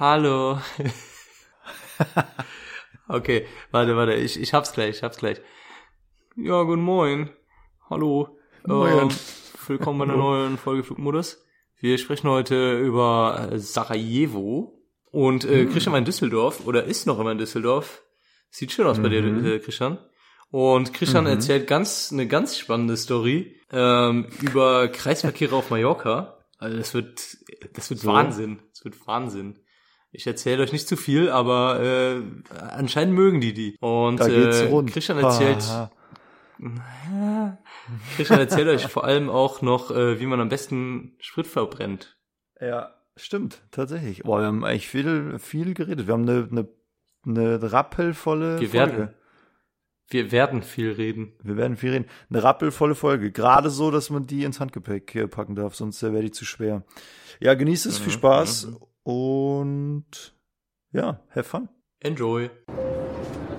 Hallo. okay, warte, warte, ich, ich hab's gleich, ich hab's gleich. Ja, guten Morgen. Hallo. Moin. Ähm, willkommen bei einer neuen Folge Flugmodus. Wir sprechen heute über äh, Sarajevo. Und äh, Christian war in Düsseldorf oder ist noch immer in Düsseldorf. Sieht schön aus bei dir, Mhm. äh, Christian. Und Christian erzählt ganz eine ganz spannende Story ähm, über Kreisverkehre auf Mallorca. Also das wird das wird So. Wahnsinn. Das wird Wahnsinn. Ich erzähle euch nicht zu viel, aber äh, anscheinend mögen die die. Und Da geht's äh, rund. Christian erzählt Ah, Christian erzählt euch vor allem auch noch, äh, wie man am besten Sprit verbrennt. ja, stimmt, tatsächlich. Boah, wir haben eigentlich viel, viel geredet. Wir haben eine, eine, eine rappelvolle Wir Folge. werden. Wir werden viel reden. Wir werden viel reden. Eine rappelvolle Folge. Gerade so, dass man die ins Handgepäck packen darf, sonst äh, wäre die zu schwer. Ja, genießt es, viel Mhm, Spaß mhm. Und ja, have fun. Enjoy.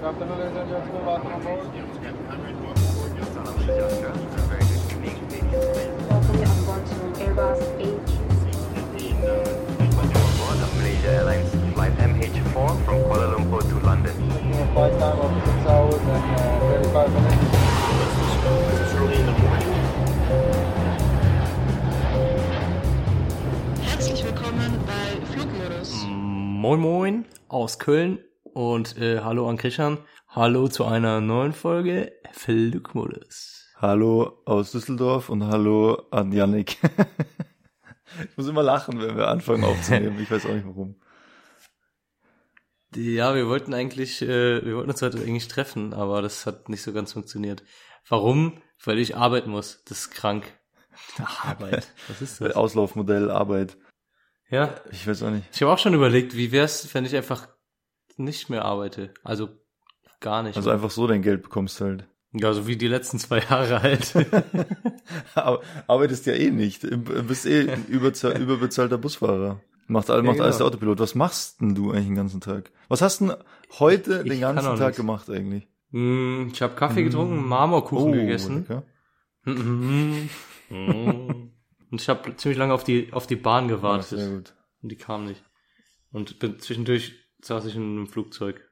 Welcome on board to Airbus A350. Malaysia Airlines flight MH4 from Kuala Lumpur to London. Flight time of 6 hours and uh, 35 minutes. Herzlich willkommen bei. Moin Moin aus Köln und äh, hallo an Christian. Hallo zu einer neuen Folge Flugmodus. Hallo aus Düsseldorf und hallo an Yannick. ich muss immer lachen, wenn wir anfangen aufzunehmen. Ich weiß auch nicht warum. Ja, wir wollten eigentlich, äh, wir wollten uns heute eigentlich treffen, aber das hat nicht so ganz funktioniert. Warum? Weil ich arbeiten muss. Das ist krank. Arbeit. Was ist das? Auslaufmodell, Arbeit. Ja, Ich weiß auch nicht. ich habe auch schon überlegt, wie wär's, wenn ich einfach nicht mehr arbeite. Also gar nicht. Also einfach so dein Geld bekommst halt. ja, so wie die letzten zwei Jahre halt. Aber arbeitest ja eh nicht. Du bist eh ein überbezahlter Busfahrer. Macht, all, macht genau. alles der Autopilot. Was machst denn du eigentlich den ganzen Tag? Was hast denn heute Ich den kann ganzen Tag nichts. gemacht eigentlich? Mm, ich habe Kaffee getrunken, Marmorkuchen gegessen. Und ich habe ziemlich lange auf die auf die Bahn Ja, gewartet sehr gut. und die kam nicht. Und bin zwischendurch saß ich in einem Flugzeug.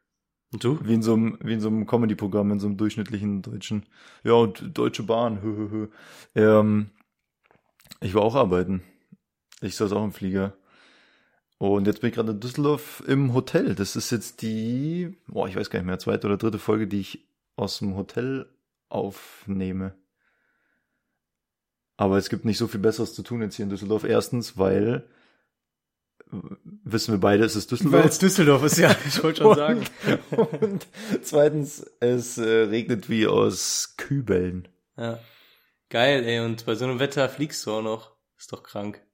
Und du? Wie in so einem, wie in so einem Comedy-Programm, in so einem durchschnittlichen deutschen. Ja, und Deutsche Bahn. Hö, hö, hö. Ähm, ich war auch arbeiten. Ich saß auch im Flieger. Und jetzt bin ich gerade in Düsseldorf im Hotel. Das ist jetzt die, boah, ich weiß gar nicht mehr, zweite oder dritte Folge, die ich aus dem Hotel aufnehme. Aber es gibt nicht so viel Besseres zu tun jetzt hier in Düsseldorf. Erstens, weil äh, wissen wir beide, es ist Düsseldorf. Düsseldorf ist, ja, ich wollte schon sagen. Und zweitens, es äh, regnet wie aus Kübeln. Ja. Geil, ey, und bei so einem Wetter fliegst du auch noch. Ist doch krank.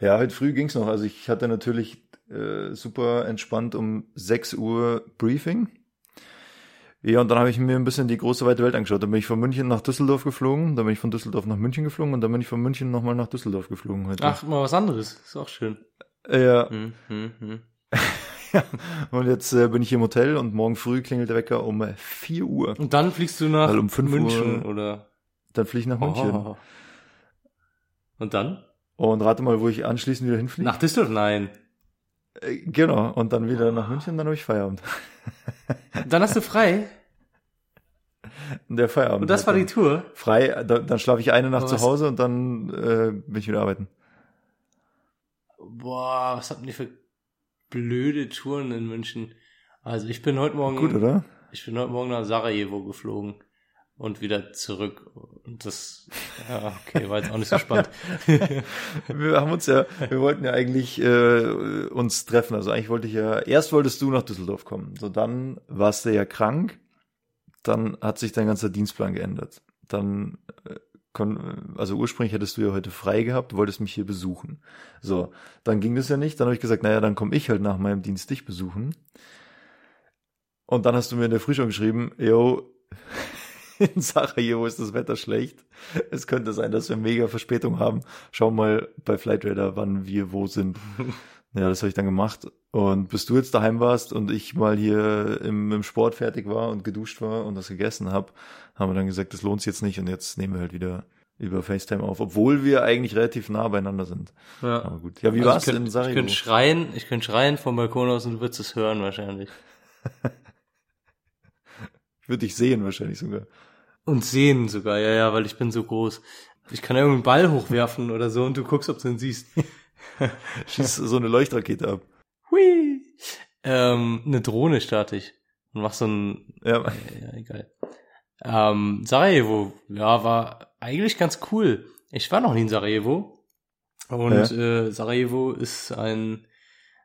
Ja, heute früh ging's noch. Also ich hatte natürlich äh, super entspannt um 6 Uhr Briefing. Ja, und dann habe ich mir ein bisschen die große weite Welt angeschaut. Dann bin ich von München nach Düsseldorf geflogen, dann bin ich von Düsseldorf nach München geflogen und dann bin ich von München nochmal nach Düsseldorf geflogen heute. Ach, mal was anderes. Ist auch schön. Ja, Hm, hm, hm. und jetzt äh, bin ich hier im Hotel und morgen früh klingelt der Wecker um äh, 4 Uhr. Und dann fliegst du nach Weil um fünf München Uhr- oder Dann fliege ich nach München. Oh. Und dann? Und rate mal, wo ich anschließend wieder hinfliege. Nach Düsseldorf? Nein. Äh, Genau, und dann wieder nach München, dann habe ich Feierabend. Dann hast du frei. Der Feierabend. Und das war halt die dann. Tour. Frei, da, dann schlafe ich eine Nacht Aber zu Hause und dann äh, bin ich wieder arbeiten. Boah, was hatten die für blöde Touren in München? Also ich bin heute Morgen, Gut, oder? ich bin heute Morgen nach Sarajevo geflogen und wieder zurück. Und das, ja, okay, war jetzt auch nicht so spannend. Wir haben uns ja, wir wollten ja eigentlich äh, uns treffen. Also eigentlich wollte ich ja, erst wolltest du nach Düsseldorf kommen. So dann warst du ja krank. Dann hat sich dein ganzer Dienstplan geändert. Dann, äh, also ursprünglich hättest du ja heute frei gehabt, wolltest mich hier besuchen. So, dann ging das ja nicht. Dann habe ich gesagt, naja, dann komme ich halt nach meinem Dienst dich besuchen. Und dann hast du mir in der Früh schon geschrieben, yo, in Sarajevo ist das Wetter schlecht. Es könnte sein, dass wir mega Verspätung haben. Schau mal bei Flightradar, wann wir wo sind. Ja, das habe ich dann gemacht. Und bis du jetzt daheim warst und ich mal hier im, im Sport fertig war und geduscht war und das gegessen habe, haben wir dann gesagt, das lohnt sich jetzt nicht und jetzt nehmen wir halt wieder über FaceTime auf, obwohl wir eigentlich relativ nah beieinander sind. Ja. Aber gut. Ja, wie Also war's ich denn in könnt, ich Sarajevo? könnte schreien, ich könnte schreien vom Balkon aus und du würdest es hören wahrscheinlich. Ich würde dich sehen wahrscheinlich sogar. Und sehen sogar, ja, ja, weil ich bin so groß. Ich kann irgendeinen Ball hochwerfen oder so und du guckst, ob du ihn siehst. Schieß so eine Leuchtrakete ab. Hui. Ähm, eine Drohne starte ich und mach so ein, Ja, ja, egal. Ähm, Sarajevo, ja, war eigentlich ganz cool. Ich war noch nie in Sarajevo. Und äh, Sarajevo ist ein,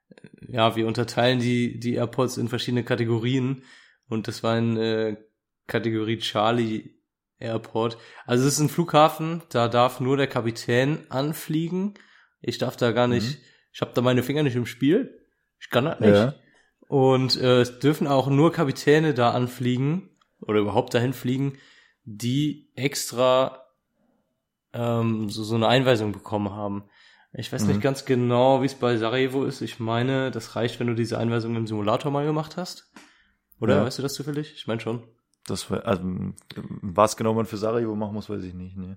äh, ja, wir unterteilen die, die Airports in verschiedene Kategorien. Und das war ein äh, Kategorie Charlie Airport. Also es ist ein Flughafen, da darf nur der Kapitän anfliegen. Ich darf da gar nicht, ich habe da meine Finger nicht im Spiel. Ich kann das nicht. Ja. Und äh, es dürfen auch nur Kapitäne da anfliegen oder überhaupt dahin fliegen, die extra ähm, so, so eine Einweisung bekommen haben. Ich weiß nicht ganz genau, wie es bei Sarajevo ist. Ich meine, das reicht, wenn du diese Einweisung im Simulator mal gemacht hast. Oder Ja. weißt du das zufällig? Ich meine schon. Das war, also, was genau man für Sarajevo machen muss, weiß ich nicht. Nee.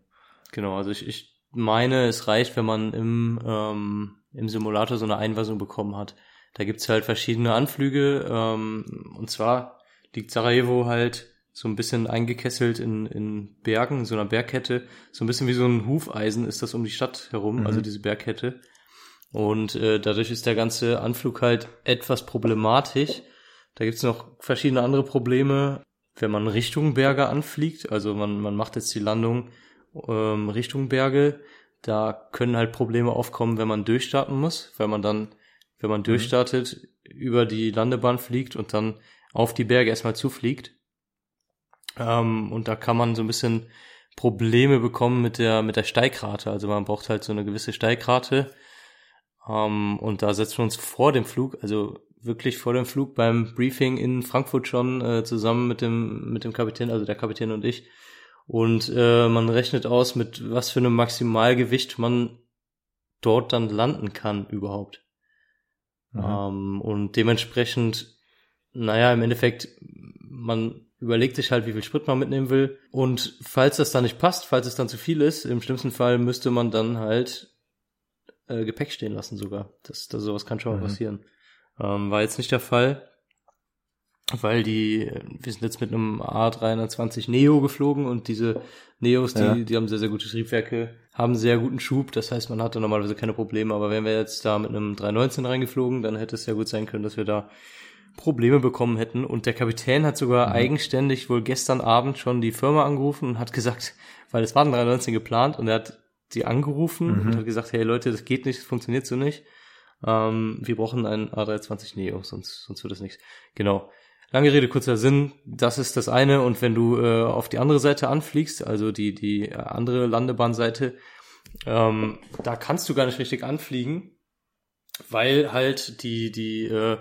Genau, also ich, ich meine, es reicht, wenn man im, ähm, im Simulator so eine Einweisung bekommen hat. Da gibt's halt verschiedene Anflüge. Ähm, und zwar liegt Sarajevo halt so ein bisschen eingekesselt in, in Bergen, in so einer Bergkette. So ein bisschen wie so ein Hufeisen ist das um die Stadt herum, Mhm. also diese Bergkette. Und äh, dadurch ist der ganze Anflug halt etwas problematisch. Da gibt's noch verschiedene andere Probleme, wenn man Richtung Berge anfliegt. Also man, man macht jetzt die Landung ähm, Richtung Berge. Da können halt Probleme aufkommen, wenn man durchstarten muss, weil man dann, wenn man durchstartet, über die Landebahn fliegt und dann auf die Berge erstmal zufliegt. Ähm, und da kann man so ein bisschen Probleme bekommen mit der, mit der Steigrate. Also man braucht halt so eine gewisse Steigrate. Ähm, und da setzen wir uns vor dem Flug, also wirklich vor dem Flug beim Briefing in Frankfurt schon äh, zusammen mit dem, mit dem Kapitän, also der Kapitän und ich. Und äh, man rechnet aus, mit was für einem Maximalgewicht man dort dann landen kann überhaupt. Mhm. Ähm, und dementsprechend, naja, im Endeffekt, man überlegt sich halt, wie viel Sprit man mitnehmen will. Und falls das dann nicht passt, falls es dann zu viel ist, im schlimmsten Fall müsste man dann halt äh, Gepäck stehen lassen sogar. Das, das sowas kann schon mal Mhm. passieren. Ähm, war jetzt nicht der Fall, weil die, wir sind jetzt mit einem A320 Neo geflogen und diese Neos, die, Ja. die haben sehr, sehr gute Triebwerke, haben sehr guten Schub, das heißt, man hatte normalerweise keine Probleme, aber wären wir jetzt da mit einem 319 reingeflogen, dann hätte es ja gut sein können, dass wir da Probleme bekommen hätten und der Kapitän hat sogar eigenständig wohl gestern Abend schon die Firma angerufen und hat gesagt, weil es war ein 319 geplant und er hat die angerufen Mhm. und hat gesagt, hey Leute, das geht nicht, das funktioniert so nicht. Ähm, wir brauchen einen A320 Neo, sonst, sonst wird es nichts. Genau. Lange Rede, kurzer Sinn. Das ist das eine. Und wenn du äh, auf die andere Seite anfliegst, also die, die äh, andere Landebahnseite, ähm, da kannst du gar nicht richtig anfliegen, weil halt die, die, äh,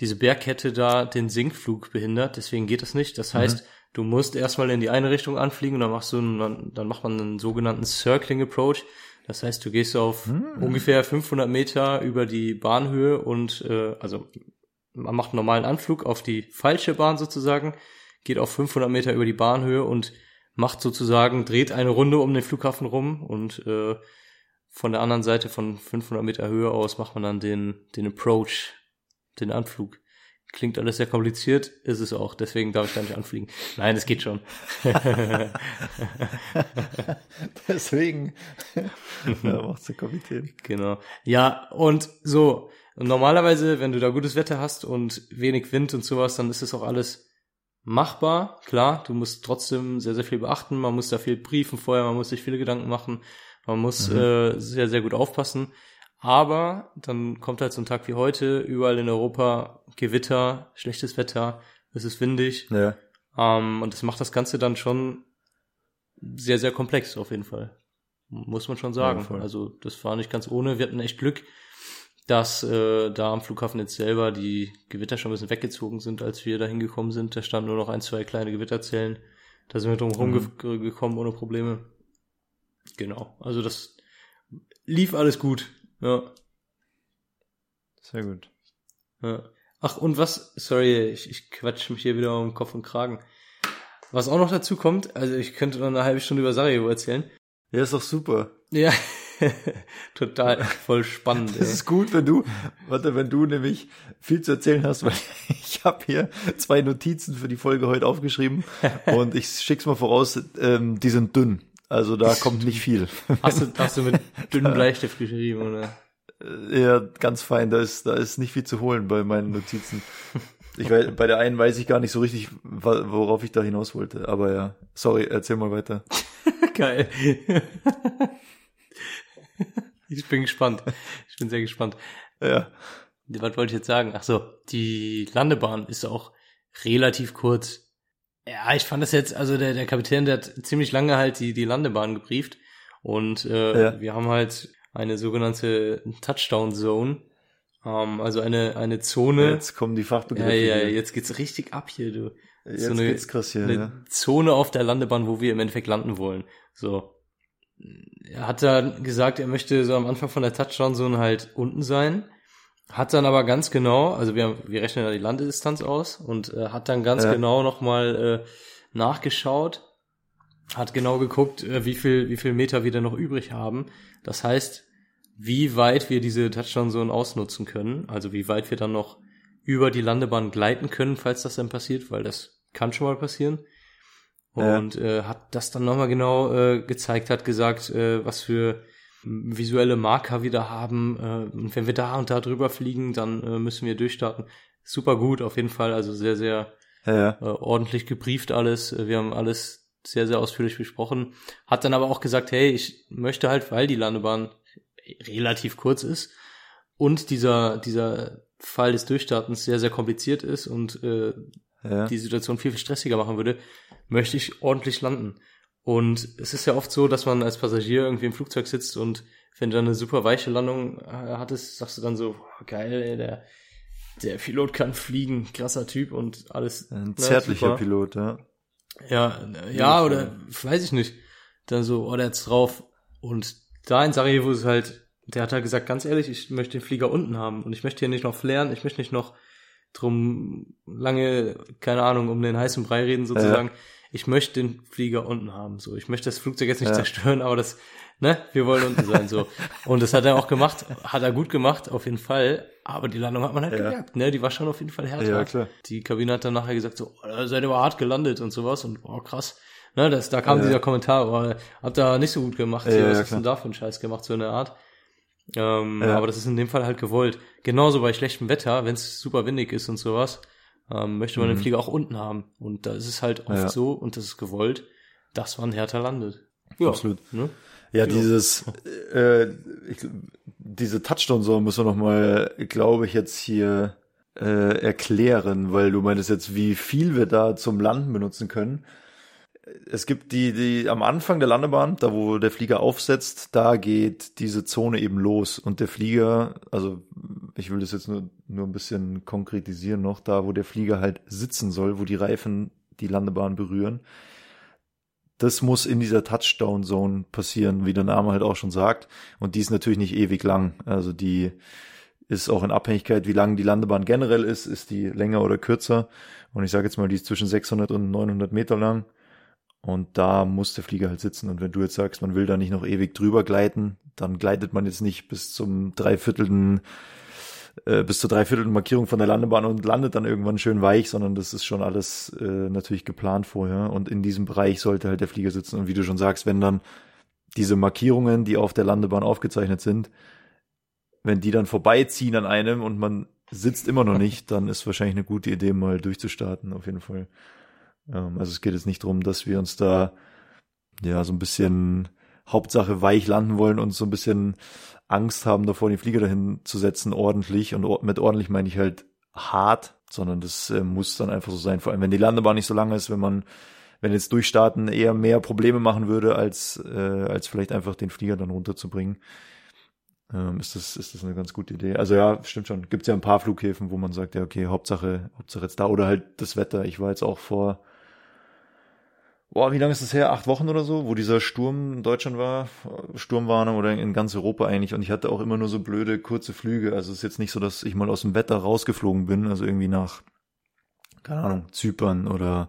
diese Bergkette da den Sinkflug behindert. Deswegen geht das nicht. Das heißt, du musst erstmal in die eine Richtung anfliegen und dann machst du, einen, dann, dann macht man einen sogenannten Circling Approach. Das heißt, du gehst auf ungefähr 500 Meter über die Bahnhöhe und äh, also man macht einen normalen Anflug auf die falsche Bahn sozusagen, geht auf 500 Meter über die Bahnhöhe und macht sozusagen, dreht eine Runde um den Flughafen rum und äh, von der anderen Seite von 500 Meter Höhe aus macht man dann den, den Approach, den Anflug. Klingt alles sehr kompliziert, ist es auch, deswegen darf ich da nicht anfliegen. Nein, es geht schon. Deswegen ja, macht's der Kapitän. Genau. Ja, und so, und normalerweise, wenn du da gutes Wetter hast und wenig Wind und sowas, dann ist das auch alles machbar. Klar, du musst trotzdem sehr, sehr viel beachten. Man muss da viel briefen vorher, man muss sich viele Gedanken machen. Man muss äh, sehr, sehr gut aufpassen. Aber dann kommt halt so ein Tag wie heute, überall in Europa Gewitter, schlechtes Wetter, es ist windig. Ja. Ähm, und das macht das Ganze dann schon sehr, sehr komplex auf jeden Fall. Muss man schon sagen. Ja, also das war nicht ganz ohne. Wir hatten echt Glück, dass äh, da am Flughafen jetzt selber die Gewitter schon ein bisschen weggezogen sind, als wir da hingekommen sind. Da standen nur noch ein, zwei kleine Gewitterzellen. Da sind wir drum Mhm. ge gekommen ohne Probleme. Genau. Also das lief alles gut. Ja. Sehr gut. Ja. Ach, und was, sorry, ich, ich quatsch mich hier wieder um Kopf und Kragen. Was auch noch dazu kommt, also ich könnte noch eine halbe Stunde über Sarajevo erzählen. Ja, ist doch super. Ja, total voll spannend. Das Ey. ist gut, wenn du, warte, wenn du nämlich viel zu erzählen hast, weil ich habe hier zwei Notizen für die Folge heute aufgeschrieben und ich schick's mal voraus, ähm, die sind dünn. Also da kommt nicht viel. Hast du, hast du mit dünnem Bleistift geschrieben, oder? Ja, ganz fein, da ist, da ist nicht viel zu holen bei meinen Notizen. Ich weiß, bei der einen weiß ich gar nicht so richtig, worauf ich da hinaus wollte. Aber ja, sorry, erzähl mal weiter. Geil. ich bin gespannt. Ich bin sehr gespannt. Ja, Was wollte ich jetzt sagen? Ach so, die Landebahn ist auch relativ kurz. Ja, ich fand das jetzt, also der, der Kapitän, der hat ziemlich lange halt die, die Landebahn gebrieft. Und äh, Ja. wir haben halt eine sogenannte Touchdown-Zone. Ähm, also eine, eine Zone. jetzt kommen die ja, Fachbegriffe. ja, hier. jetzt geht's richtig ab hier, du. jetzt so eine- geht's krass hier. eine Ja. Zone auf der Landebahn, wo wir im Endeffekt landen wollen. So. Er hat dann gesagt, er möchte so am Anfang von der Touchdown-Zone halt unten sein. Hat dann aber ganz genau, also wir, wir rechnen ja die Landedistanz aus und äh, hat dann ganz Ja. genau nochmal äh, nachgeschaut, hat genau geguckt, äh, wie viel, wie viel Meter wir denn noch übrig haben. Das heißt, wie weit wir diese Touchdown-Zone ausnutzen können, also wie weit wir dann noch über die Landebahn gleiten können, falls das dann passiert, weil das kann schon mal passieren. Ja. Und äh, hat das dann nochmal genau äh, gezeigt, hat gesagt, äh, was für visuelle Marker wir da haben. Äh, und wenn wir da und da drüber fliegen, dann äh, müssen wir durchstarten. Super gut, auf jeden Fall. Also sehr, sehr Ja, ja. äh, ordentlich gebrieft alles. Äh, Wir haben alles sehr, sehr ausführlich besprochen. Hat dann aber auch gesagt, hey, ich möchte halt, weil die Landebahn relativ kurz ist und dieser, dieser Fall des Durchstartens sehr, sehr kompliziert ist und äh, ja. die Situation viel, viel stressiger machen würde, möchte ich ordentlich landen. Und es ist ja oft so, dass man als Passagier irgendwie im Flugzeug sitzt und wenn du dann eine super weiche Landung äh, hattest, sagst du dann so, oh, geil, der, der Pilot kann fliegen, krasser Typ und alles. Ein ne, zärtlicher super. Pilot, ja. Ja, äh, ja, oder weiß ich nicht. Dann so, oh, der hat's drauf. Und da in Sarajevo ist halt, der hat halt gesagt, ganz ehrlich, ich möchte den Flieger unten haben und ich möchte hier nicht noch flären, ich möchte nicht noch drum lange, keine Ahnung, um den heißen Brei reden sozusagen. Ich möchte den Flieger unten haben. So, ich möchte das Flugzeug jetzt nicht Ja. zerstören, aber das, ne, wir wollen unten sein. So. Und das hat er auch gemacht, hat er gut gemacht, auf jeden Fall. Aber die Landung hat man halt Ja. gemerkt, ne? Die war schon auf jeden Fall härter. Ja, klar. Die Kabine hat dann nachher gesagt, so, oh, da seid ihr aber hart gelandet und sowas und oh, krass. Ne, das, da kam Ja. dieser Kommentar, oh, habt ihr nicht so gut gemacht, Ja, was hast du denn da für einen Scheiß gemacht, so eine Art. Ähm, Ja. Aber das ist in dem Fall halt gewollt. Genauso bei schlechtem Wetter, wenn es super windig ist und sowas, ähm, möchte man den Flieger auch unten haben. Und da ist es halt oft Mhm. Ja. so, und das ist gewollt, dass man härter landet. Ja, Absolut. Ne? Ja, dieses, äh, ich, diese Touchdown-Zone müssen wir noch mal, glaube ich, jetzt hier äh, erklären, weil du meintest jetzt, wie viel wir da zum Landen benutzen können. Es gibt die, die am Anfang der Landebahn, da wo der Flieger aufsetzt, da geht diese Zone eben los und der Flieger, also ich will das jetzt nur, nur ein bisschen konkretisieren noch, da wo der Flieger halt sitzen soll, wo die Reifen die Landebahn berühren, das muss in dieser Touchdown-Zone passieren, wie der Name halt auch schon sagt. Und die ist natürlich nicht ewig lang. Also die ist auch in Abhängigkeit, wie lang die Landebahn generell ist, ist die länger oder kürzer. Und ich sage jetzt mal, die ist zwischen 600 und 900 Meter lang. Und da muss der Flieger halt sitzen. Und wenn du jetzt sagst, man will da nicht noch ewig drüber gleiten, dann gleitet man jetzt nicht bis zum dreiviertelten äh, bis zur dreiviertelten Markierung von der Landebahn und landet dann irgendwann schön weich, sondern das ist schon alles äh, natürlich geplant vorher. Und in diesem Bereich sollte halt der Flieger sitzen. Und wie du schon sagst, wenn dann diese Markierungen, die auf der Landebahn aufgezeichnet sind, wenn die dann vorbeiziehen an einem und man sitzt immer noch nicht, dann ist wahrscheinlich eine gute Idee, mal durchzustarten, auf jeden Fall. Ähm, also es geht jetzt nicht darum, dass wir uns da ja so ein bisschen Hauptsache weich landen wollen und so ein bisschen Angst haben davor, den Flieger dahin zu setzen, ordentlich. Und mit ordentlich meine ich halt hart, sondern das äh, muss dann einfach so sein. Vor allem, wenn die Landebahn nicht so lang ist, wenn man, wenn jetzt durchstarten eher mehr Probleme machen würde, als, äh, als vielleicht einfach den Flieger dann runterzubringen, ähm, ist das, ist das eine ganz gute Idee. Also ja, stimmt schon. Gibt ja ein paar Flughäfen, wo man sagt, ja, okay, Hauptsache, Hauptsache jetzt da oder halt das Wetter. Ich war jetzt auch vor, boah, wie lange ist das her? Acht Wochen oder so, wo dieser Sturm in Deutschland war, Sturmwarnung oder in ganz Europa eigentlich. Und ich hatte auch immer nur so blöde, kurze Flüge. Also es ist jetzt nicht so, dass ich mal aus dem Wetter rausgeflogen bin, also irgendwie nach keine Ahnung, Zypern oder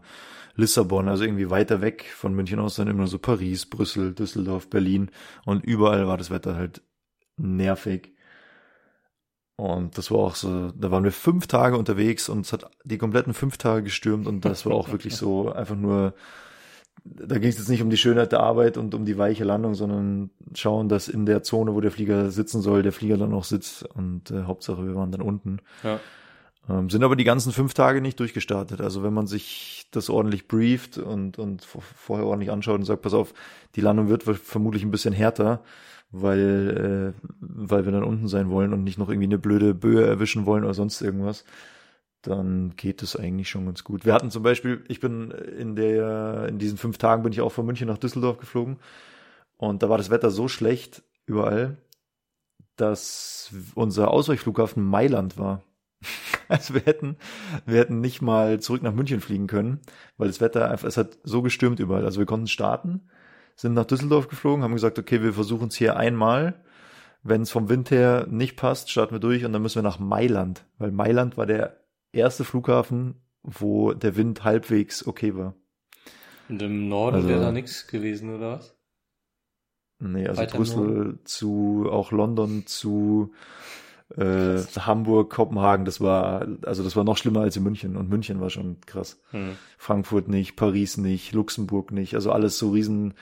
Lissabon, also irgendwie weiter weg von München aus dann immer so Paris, Brüssel, Düsseldorf, Berlin und überall war das Wetter halt nervig. Und das war auch so, da waren wir fünf Tage unterwegs und es hat die kompletten fünf Tage gestürmt und das war auch wirklich so einfach nur, da ging es jetzt nicht um die Schönheit der Arbeit und um die weiche Landung, sondern schauen, dass in der Zone, wo der Flieger sitzen soll, der Flieger dann auch sitzt und äh, Hauptsache wir waren dann unten. Ja. Ähm, sind aber die ganzen fünf Tage nicht durchgestartet. Also wenn man sich das ordentlich brieft und, und vor- vorher ordentlich anschaut und sagt, pass auf, die Landung wird vermutlich ein bisschen härter, weil, äh, weil wir dann unten sein wollen und nicht noch irgendwie eine blöde Böe erwischen wollen oder sonst irgendwas, dann geht es eigentlich schon ganz gut. Wir hatten zum Beispiel, ich bin in der, in diesen fünf Tagen bin ich auch von München nach Düsseldorf geflogen und da war das Wetter so schlecht überall, dass unser Ausweichflughafen Mailand war. Also wir hätten, wir hätten nicht mal zurück nach München fliegen können, weil das Wetter einfach, es hat so gestürmt überall. Also wir konnten starten, sind nach Düsseldorf geflogen, haben gesagt, okay, wir versuchen es hier einmal. Wenn es vom Wind her nicht passt, starten wir durch und dann müssen wir nach Mailand, weil Mailand war der erste Flughafen, wo der Wind halbwegs okay war. Und im Norden Also- wäre da nichts gewesen, oder was? Nee, also Weiter Brüssel zu auch London zu äh, Hamburg, Kopenhagen, das war also das war noch schlimmer als in München und München war schon krass. Hm. Frankfurt nicht, Paris nicht, Luxemburg nicht, also alles so riesen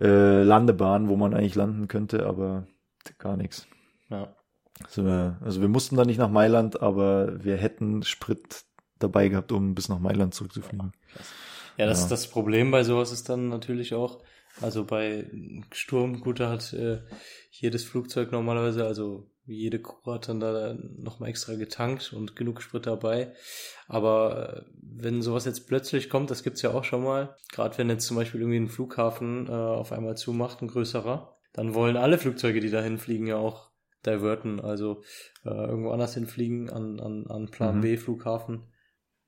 äh, Landebahnen, wo man eigentlich landen könnte, aber gar nichts. Ja. Also, wir- also wir mussten da nicht nach Mailand, aber wir hätten Sprit dabei gehabt, um bis nach Mailand zurückzufliegen. Ja, das, Ja. das Problem bei sowas ist dann natürlich auch, also bei Sturm, gut, da hat äh, jedes Flugzeug normalerweise, also jede Crew hat dann da nochmal extra getankt und genug Sprit dabei. Aber äh, wenn sowas jetzt plötzlich kommt, das gibt's ja auch schon mal, gerade wenn jetzt zum Beispiel irgendwie ein Flughafen äh, auf einmal zumacht, ein größerer, dann wollen alle Flugzeuge, die dahin fliegen, ja auch diverten, also äh, irgendwo anders hinfliegen an, an, an Plan Mhm. B Flughafen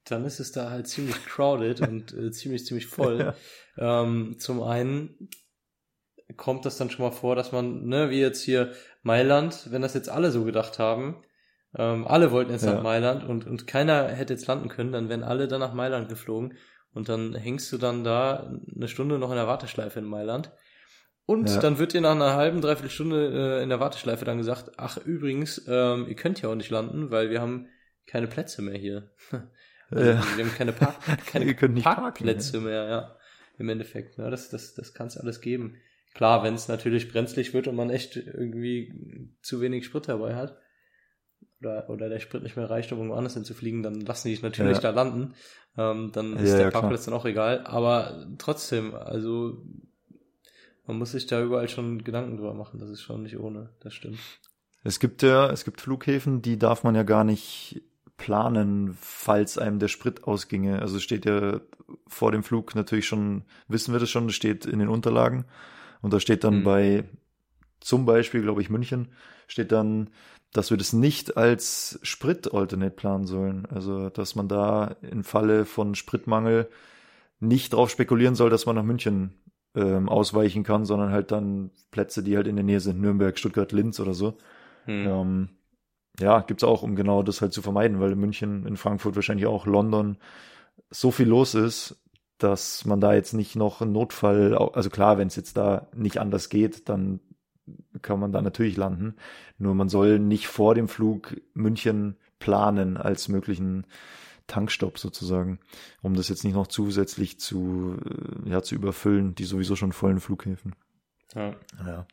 dann ist es da halt ziemlich crowded und äh, ziemlich, ziemlich voll. Ähm, zum einen kommt das dann schon mal vor, dass man, ne, wie jetzt hier Mailand, wenn das jetzt alle so gedacht haben, ähm, alle wollten jetzt Ja. nach Mailand und, und keiner hätte jetzt landen können, dann wären alle dann nach Mailand geflogen und dann hängst du dann da eine Stunde noch in der Warteschleife in Mailand. Und Ja. dann wird dir nach einer halben, dreiviertel Stunde äh, in der Warteschleife dann gesagt, ach übrigens, ähm, ihr könnt ja auch nicht landen, weil wir haben keine Plätze mehr hier. Also, Ja. Wir haben keine, Park keine Ihr nicht parken, Parkplätze mehr, ja. Im Endeffekt. Ja, das das, das kann es alles geben. Klar, wenn es natürlich brenzlig wird und man echt irgendwie zu wenig Sprit dabei hat, oder, oder der Sprit nicht mehr reicht, um irgendwo anders hinzufliegen, dann lassen die dich natürlich Ja. da landen. Ähm, dann ist Ja, der ja, klar. Parkplatz dann auch egal. Aber trotzdem, also man muss sich da überall schon Gedanken drüber machen. Das ist schon nicht ohne. Das stimmt. Es gibt ja, es gibt Flughäfen, die darf man ja gar nicht planen, falls einem der Sprit ausginge. Also steht ja vor dem Flug natürlich schon, wissen wir das schon, das steht in den Unterlagen. Und da steht dann Mhm. bei zum Beispiel, glaube ich, München, steht dann, dass wir das nicht als Sprit-Alternate planen sollen. Also, dass man da im Falle von Spritmangel nicht drauf spekulieren soll, dass man nach München ähm, ausweichen kann, sondern halt dann Plätze, die halt in der Nähe sind, Nürnberg, Stuttgart, Linz oder so. Hm. Ähm, ja, gibt's auch, um genau das halt zu vermeiden, weil in München, in Frankfurt wahrscheinlich auch, London so viel los ist, dass man da jetzt nicht noch einen Notfall, also klar, wenn es jetzt da nicht anders geht, dann kann man da natürlich landen. Nur man soll nicht vor dem Flug München planen als möglichen Tankstopp sozusagen, um das jetzt nicht noch zusätzlich zu, äh, ja, zu überfüllen, die sowieso schon vollen Flughäfen. Ja. Ja.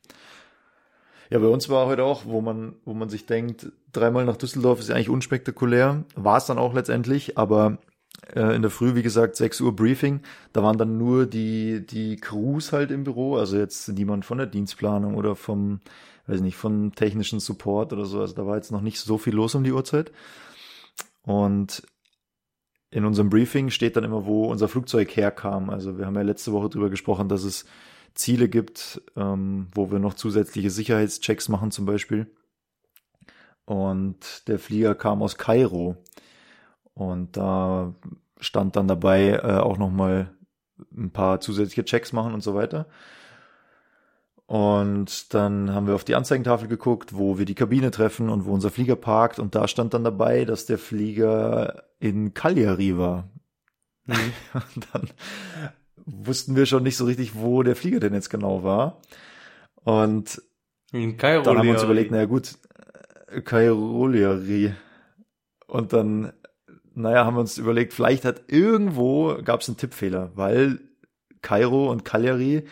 Ja, bei uns war heute auch, wo man, wo man sich denkt, dreimal nach Düsseldorf ist ja eigentlich unspektakulär. War es dann auch letztendlich, aber äh, in der Früh, wie gesagt, 6 Uhr Briefing. Da waren dann nur die, die Crews halt im Büro, also jetzt niemand von der Dienstplanung oder vom, weiß nicht, vom technischen Support oder so. Also da war jetzt noch nicht so viel los um die Uhrzeit. Und in unserem Briefing steht dann immer, wo unser Flugzeug herkam. Also wir haben ja letzte Woche drüber gesprochen, dass es Ziele gibt, ähm, wo wir noch zusätzliche Sicherheitschecks machen zum Beispiel. Und der Flieger kam aus Kairo. Und da stand dann dabei äh, auch nochmal ein paar zusätzliche Checks machen und so weiter. Und dann haben wir auf die Anzeigentafel geguckt, wo wir die Kabine treffen und wo unser Flieger parkt. Und da stand dann dabei, dass der Flieger in Cagliari war. Und dann wussten wir schon nicht so richtig, wo der Flieger denn jetzt genau war. Und In dann haben wir uns überlegt, naja gut, äh, Cagliari. Und dann, naja, haben wir uns überlegt, vielleicht hat irgendwo, gab es einen Tippfehler, weil Kairo und Cagliari,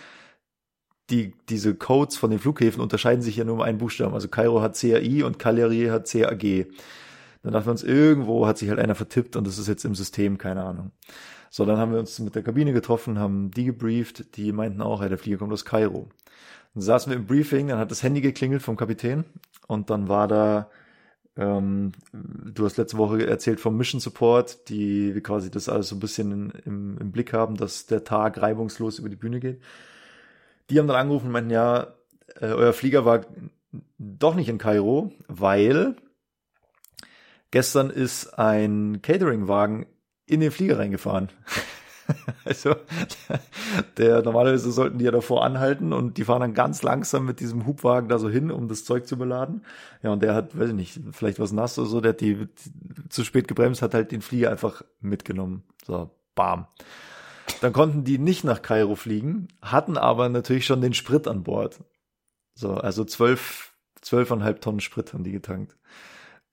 die, diese Codes von den Flughäfen unterscheiden sich ja nur um einen Buchstaben. Also Kairo hat CAI und Cagliari hat CAG. Dann dachten wir uns, irgendwo hat sich halt einer vertippt und das ist jetzt im System, keine Ahnung. So, dann haben wir uns mit der Kabine getroffen, haben die gebrieft, die meinten auch, ja, der Flieger kommt aus Kairo. Dann saßen wir im Briefing, dann hat das Handy geklingelt vom Kapitän und dann war da, ähm, du hast letzte Woche erzählt vom Mission Support, die wir quasi das alles so ein bisschen in, im, im Blick haben, dass der Tag reibungslos über die Bühne geht. Die haben dann angerufen und meinten, ja, äh, euer Flieger war doch nicht in Kairo, weil gestern ist ein Catering-Wagen in den Flieger reingefahren. Also, der, normalerweise sollten die ja davor anhalten und die fahren dann ganz langsam mit diesem Hubwagen da so hin, um das Zeug zu beladen. Ja, und der hat, weiß ich nicht, vielleicht was nass oder so, der hat die zu spät gebremst, hat halt den Flieger einfach mitgenommen. So, bam. Dann konnten die nicht nach Kairo fliegen, hatten aber natürlich schon den Sprit an Bord. So, also zwölf, zwölfeinhalb Tonnen Sprit haben die getankt.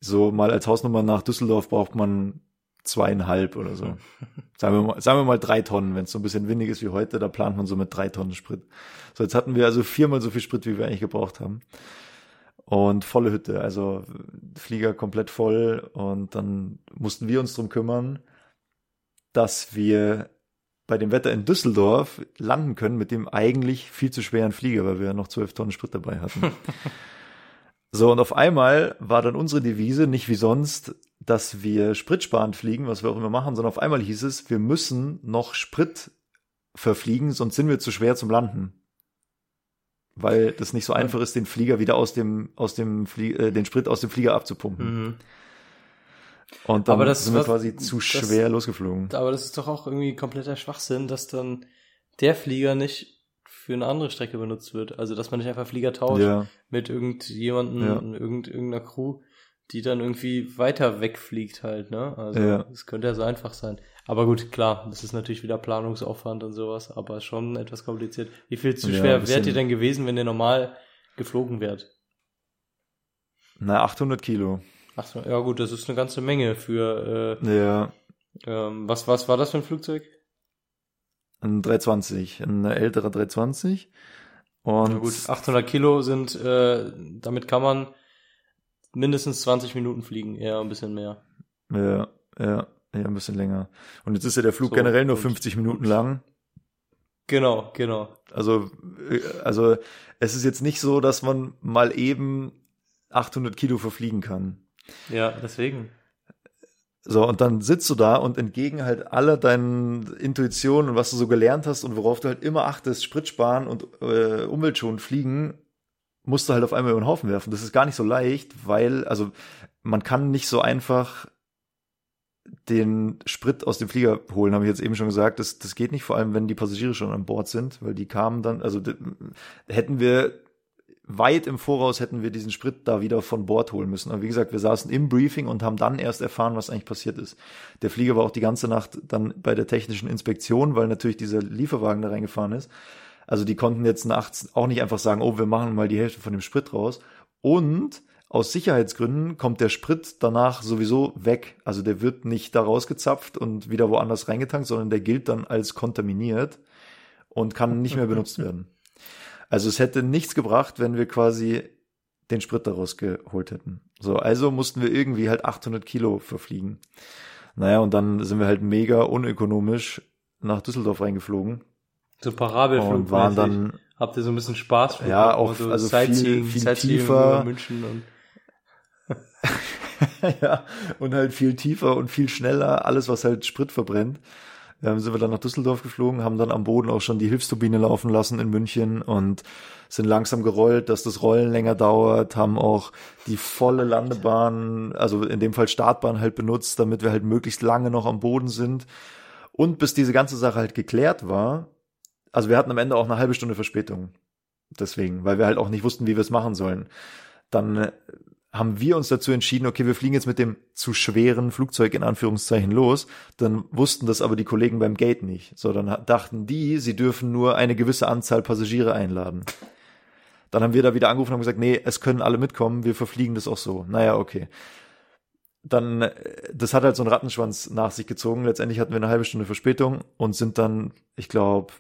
So, mal als Hausnummer nach Düsseldorf braucht man zweieinhalb oder so. Sagen wir mal, sagen wir mal drei Tonnen, wenn es so ein bisschen windig ist wie heute, da plant man so mit drei Tonnen Sprit. So, jetzt hatten wir also viermal so viel Sprit, wie wir eigentlich gebraucht haben. Und volle Hütte, also Flieger komplett voll und dann mussten wir uns drum kümmern, dass wir bei dem Wetter in Düsseldorf landen können mit dem eigentlich viel zu schweren Flieger, weil wir ja noch zwölf Tonnen Sprit dabei hatten. So, und auf einmal war dann unsere Devise nicht wie sonst, dass wir spritsparend fliegen, was wir auch immer machen, sondern auf einmal hieß es, wir müssen noch Sprit verfliegen, sonst sind wir zu schwer zum Landen. Weil das nicht so einfach ist, den Flieger wieder aus dem, aus dem Flie äh, den Sprit aus dem Flieger abzupumpen. Mhm. Und dann Aber das sind wir quasi zu das- schwer losgeflogen. Aber das ist doch auch irgendwie kompletter Schwachsinn, dass dann der Flieger nicht für eine andere Strecke benutzt wird. Also, dass man nicht einfach Flieger tauscht Ja, mit irgendjemandem, Ja. irgend, irgendeiner Crew, die dann irgendwie weiter wegfliegt halt, ne? Also, Ja. es könnte ja so einfach sein. Aber gut, klar, das ist natürlich wieder Planungsaufwand und sowas, aber schon etwas kompliziert. Wie viel zu Ja, schwer wärt ihr denn gewesen, wenn ihr normal geflogen wärt? na 800 Kilo. Ach so, ja gut, das ist eine ganze Menge für, Ja, äh, ähm, was, was war das für ein Flugzeug? ein 320, ein älterer 320. Und Na gut, 800 Kilo sind, äh, damit kann man mindestens 20 Minuten fliegen, eher ein bisschen mehr. Ja, ja, ja, ein bisschen länger. Und jetzt ist ja der Flug So, generell nur und- 50 Minuten lang. Genau, genau. Also, äh, also es ist jetzt nicht so, dass man mal eben 800 Kilo verfliegen kann. Ja, deswegen. So, und dann sitzt du da und entgegen halt aller deinen Intuitionen und was du so gelernt hast und worauf du halt immer achtest, Sprit sparen und äh, umweltschonend fliegen, musst du halt auf einmal über den Haufen werfen. Das ist gar nicht so leicht, weil, also man kann nicht so einfach den Sprit aus dem Flieger holen, habe ich jetzt eben schon gesagt. Das, das geht nicht, vor allem wenn die Passagiere schon an Bord sind, weil die kamen dann, also hätten wir weit im Voraus hätten wir diesen Sprit da wieder von Bord holen müssen. Aber wie gesagt, wir saßen im Briefing und haben dann erst erfahren, was eigentlich passiert ist. Der Flieger war auch die ganze Nacht dann bei der technischen Inspektion, weil natürlich dieser Lieferwagen da reingefahren ist. Also die konnten jetzt nachts auch nicht einfach sagen, oh, wir machen mal die Hälfte von dem Sprit raus. Und aus Sicherheitsgründen kommt der Sprit danach sowieso weg. Also der wird nicht da rausgezapft und wieder woanders reingetankt, sondern der gilt dann als kontaminiert und kann nicht mehr benutzt werden. Also es hätte nichts gebracht, wenn wir quasi den Sprit daraus geholt hätten. So, also mussten wir irgendwie halt 800 Kilo verfliegen. Naja, und dann sind wir halt mega unökonomisch nach Düsseldorf reingeflogen So Parabelflug. und waren dann Habt ihr so ein bisschen Spaß? Ja, auch- also viel- viel tiefer. über München und ja, und halt viel tiefer und viel schneller, alles was halt Sprit verbrennt. Ähm, sind wir dann nach Düsseldorf geflogen, haben dann am Boden auch schon die Hilfsturbine laufen lassen in München und sind langsam gerollt, dass das Rollen länger dauert, haben auch die volle Landebahn, also in dem Fall Startbahn halt benutzt, damit wir halt möglichst lange noch am Boden sind. Und bis diese ganze Sache halt geklärt war, also wir hatten am Ende auch eine halbe Stunde Verspätung. Deswegen, weil wir halt auch nicht wussten, wie wir es machen sollen. Dann äh, haben wir uns dazu entschieden, okay, wir fliegen jetzt mit dem zu schweren Flugzeug in Anführungszeichen los. Dann wussten das aber die Kollegen beim Gate nicht. So, dann dachten die, sie dürfen nur eine gewisse Anzahl Passagiere einladen. Dann haben wir da wieder angerufen und haben gesagt, nee, es können alle mitkommen, wir verfliegen das auch so. Naja, okay. Dann, äh, das hat halt so einen Rattenschwanz nach sich gezogen. Letztendlich hatten wir eine halbe Stunde Verspätung und sind dann, ich glaube,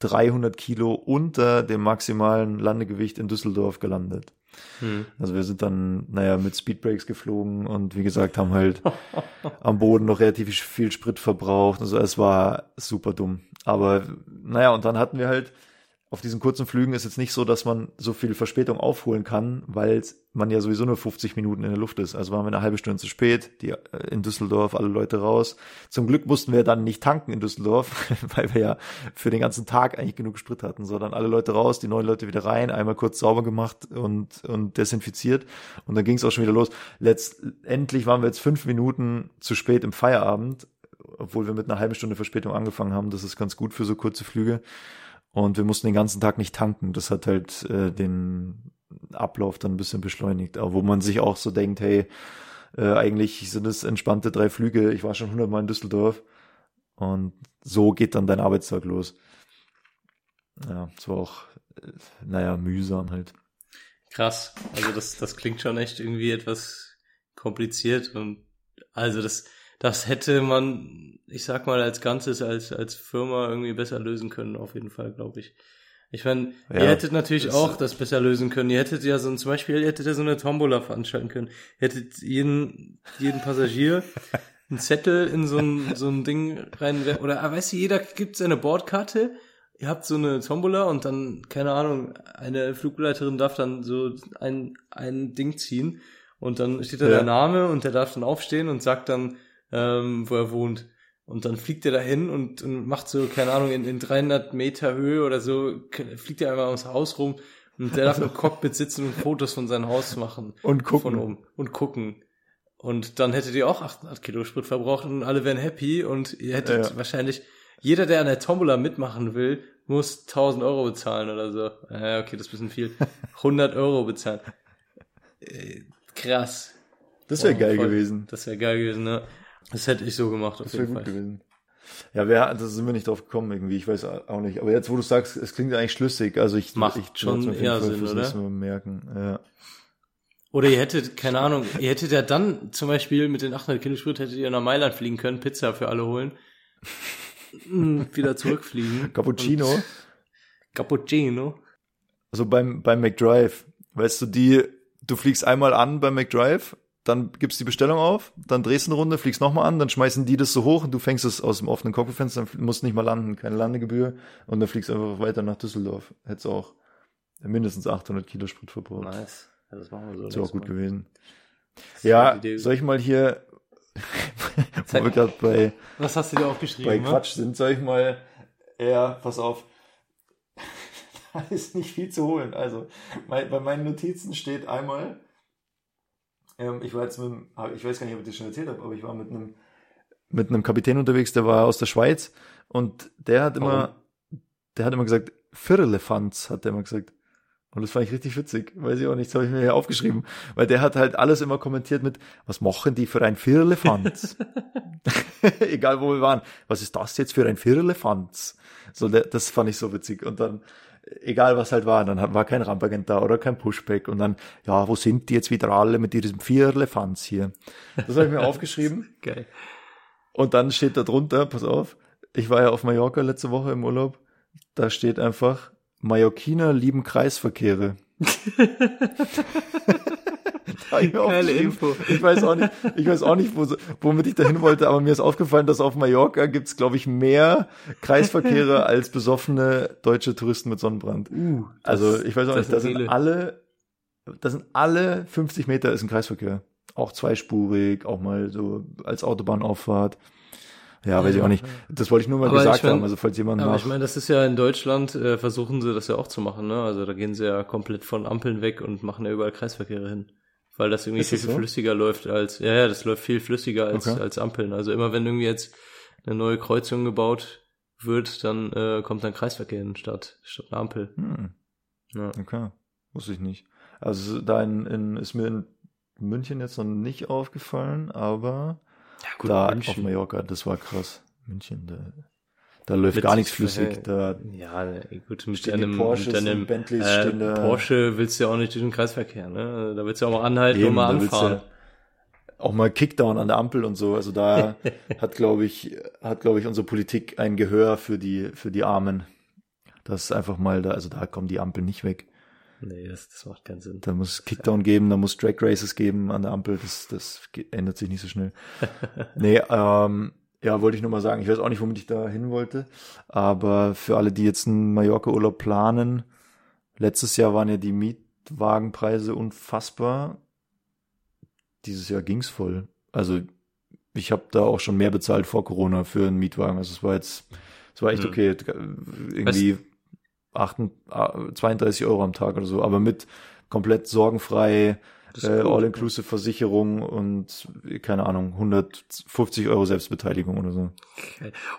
300 Kilo unter dem maximalen Landegewicht in Düsseldorf gelandet. Hm. Also wir sind dann, naja, mit Speedbrakes geflogen und wie gesagt, haben halt am Boden noch relativ viel Sprit verbraucht. Also es war super dumm. Aber naja, und dann hatten wir halt, auf diesen kurzen Flügen ist jetzt nicht so, dass man so viel Verspätung aufholen kann, weil man ja sowieso nur 50 Minuten in der Luft ist. Also waren wir eine halbe Stunde zu spät, die äh, in Düsseldorf, alle Leute raus. Zum Glück mussten wir dann nicht tanken in Düsseldorf, weil wir ja für den ganzen Tag eigentlich genug Sprit hatten, sondern alle Leute raus, die neuen Leute wieder rein, einmal kurz sauber gemacht und, und desinfiziert. Und dann ging es auch schon wieder los. Letztendlich waren wir jetzt fünf Minuten zu spät im Feierabend, obwohl wir mit einer halben Stunde Verspätung angefangen haben. Das ist ganz gut für so kurze Flüge. Und wir mussten den ganzen Tag nicht tanken. Das hat halt äh, den Ablauf dann ein bisschen beschleunigt. Aber wo man sich auch so denkt, hey, äh, eigentlich sind es entspannte drei Flüge. Ich war schon hundertmal in Düsseldorf. Und so geht dann dein Arbeitstag los. Ja, es war auch, äh, naja, mühsam halt. Krass. Also das, das klingt schon echt irgendwie etwas kompliziert und also das, das hätte man, ich sag mal, als Ganzes, als, als Firma irgendwie besser lösen können, auf jeden Fall, glaube ich. Ich meine, Ja, ihr hättet natürlich das- auch das besser lösen können. Ihr hättet ja so ein, zum Beispiel, ihr hättet ja so eine Tombola veranstalten können. Ihr hättet jeden, jeden Passagier einen Zettel in so ein, so ein Ding rein, oder, ah, weißt du, jeder gibt seine Bordkarte, ihr habt so eine Tombola und dann, keine Ahnung, eine Flugbegleiterin darf dann so ein, ein Ding ziehen und dann steht da Ja. der Name und der darf dann aufstehen und sagt dann, ähm, wo er wohnt. Und dann fliegt er dahin und, und macht so, keine Ahnung, in, in 300 Meter Höhe oder so, fliegt er einmal ums Haus rum und der darf im Cockpit sitzen und Fotos von seinem Haus machen. Und gucken. Von oben. Und gucken. Und dann hättet ihr auch 800 Kilo Sprit verbraucht und alle wären happy und ihr hättet Ja. wahrscheinlich, jeder, der an der Tombola mitmachen will, muss 1000 Euro bezahlen oder so. Ja, okay, das ist ein bisschen viel. 100 Euro bezahlen. Äh, krass. Das wäre Boah, geil voll. gewesen. Das wäre geil gewesen, ne? Das hätte ich so gemacht, auf Das wäre jeden gut Fall. gewesen. Ja, wer, da sind wir nicht drauf gekommen irgendwie, ich weiß auch nicht. Aber jetzt, wo du sagst, es klingt eigentlich schlüssig, also ich, Macht ich schon eher Fall Sinn, oder? merken. Ja. Oder ihr hättet, keine Ahnung, ihr hättet ja dann zum Beispiel mit den 800 Kilo Sprit hättet ihr nach Mailand fliegen können, Pizza für alle holen, Mm, wieder zurückfliegen. Cappuccino. Cappuccino. Also beim, beim McDrive, weißt du, die, du fliegst einmal an beim McDrive, dann gibst die Bestellung auf, dann drehst eine Runde, fliegst nochmal an, dann schmeißen die das so hoch und du fängst es aus dem offenen Cockpitfenster, dann musst nicht mal landen, keine Landegebühr und dann fliegst einfach weiter nach Düsseldorf. Hättest auch mindestens 800 Kilo Sprit verbraucht. Nice. Ja, das machen wir so. Ist auch gut Mal. gewesen. Ja, soll ich mal hier, wo wir gerade bei, Was hast du dir aufgeschrieben? bei ne? Quatsch sind, soll ich mal, ja, pass auf. da ist nicht viel zu holen. Also, mein, bei meinen Notizen steht einmal, ähm, ich war jetzt mit, einem- hab- ich weiß gar nicht, ob ich das schon erzählt habe, aber ich war mit einem, mit einem Kapitän unterwegs, der war aus der Schweiz und der hat immer, der hat immer gesagt, Firlefanz, hat der immer gesagt. Und das fand ich richtig witzig. Weiß ich auch nicht, das habe ich mir hier aufgeschrieben. Weil der hat halt alles immer kommentiert mit, was machen die für ein Firlefanz? Egal wo wir waren. Was ist das jetzt für ein Firlefanz? So, das fand ich so witzig. Und dann, egal was halt war, dann war kein Rampagent da oder kein Pushback. Und dann, ja, wo sind die jetzt wieder alle mit diesem Firlefanz hier? Das habe ich mir aufgeschrieben. Geil. Und dann steht da drunter, pass auf, ich war ja auf Mallorca letzte Woche im Urlaub, da steht einfach, Mallorquiner lieben Kreisverkehre. Ich mir Geile. Info. Ich weiß auch nicht, ich weiß auch nicht, wo, womit ich dahin wollte, aber mir ist aufgefallen, dass auf Mallorca gibt's, glaube ich, mehr Kreisverkehre als besoffene deutsche Touristen mit Sonnenbrand. Uh, also ich weiß auch das nicht, da sind alle, da sind alle 50 Meter ist ein Kreisverkehr. Auch zweispurig, auch mal so als Autobahnauffahrt. Ja, weiß ich auch nicht. Das wollte ich nur mal gesagt ich mein- haben. Also falls jemand Aber nach, ich meine, das ist ja in Deutschland, äh, versuchen sie das ja auch zu machen, ne? Also da gehen sie ja komplett von Ampeln weg und machen ja überall Kreisverkehre hin. Weil das irgendwie Ist viel, das so? flüssiger läuft als, ja, ja, das läuft viel flüssiger als, Okay. als Ampeln. Also immer wenn irgendwie jetzt eine neue Kreuzung gebaut wird, dann äh, kommt dann Kreisverkehr hin statt, statt eine Ampel. hm, Ja. Okay, wusste ich nicht. Also da in, in, ist mir in München jetzt noch nicht aufgefallen, aber gut, da München. auf Mallorca, das war krass. München, da, da läuft gar nichts flüssig. Da, Ja, gut, mit Porsches mit und Bentleys äh. Porsche willst du ja auch nicht durch den Kreisverkehr, ne? Da willst du ja auch mal anhalten und Eben, mal willst du anfahren. auch mal Kickdown an der Ampel und so. Also da hat, glaube ich, hat, glaube ich, unsere Politik ein Gehör für die, für die Armen. Das ist einfach mal da, also da kommen die Ampel nicht weg. Nee, das, das macht keinen Sinn. Da muss Kickdown geben, da muss Drag Races geben an der Ampel. Das, das ändert sich nicht so schnell. nee, ähm, ja, wollte ich nur mal sagen. Ich weiß auch nicht, womit ich da hin wollte. Aber für alle, die jetzt einen Mallorca-Urlaub planen, letztes Jahr waren ja die Mietwagenpreise unfassbar. Dieses Jahr ging's voll. Also ich habe da auch schon mehr bezahlt vor Corona für einen Mietwagen. Also es war jetzt, es war echt Hm. okay. Irgendwie 8, 32 Euro am Tag oder so, aber mit komplett sorgenfrei, Ist äh. All-Inclusive Versicherung und keine Ahnung, 150 Euro Selbstbeteiligung oder so.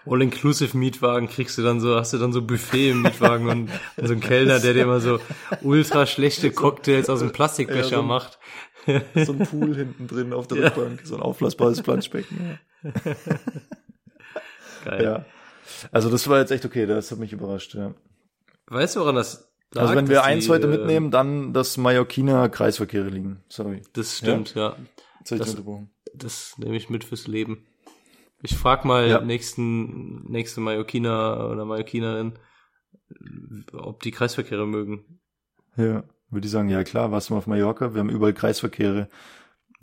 All-inclusive Mietwagen kriegst du dann so, hast du dann so Buffet im Mietwagen und, und so einen Kellner, der dir immer so ultra schlechte Cocktails aus dem Plastikbecher Ja, so ein- macht. So ein Pool hinten drin auf der Rückbank, so ein aufblasbares Planschbecken. Geil. Ja. Also das war jetzt echt okay, das hat mich überrascht, ja. Weißt du, woran das lag, Also wenn wir eins die, heute äh, mitnehmen, dann, dass Mallorquiner Kreisverkehre liegen. Sorry. Das stimmt, ja. Ich Das-. Das nehme ich mit fürs Leben. Ich frag mal Ja. nächsten, nächste Mallorquiner oder Mallorquinerin, ob die Kreisverkehre mögen. Ja, würde ich sagen, ja klar, warst du mal auf Mallorca, wir haben überall Kreisverkehre.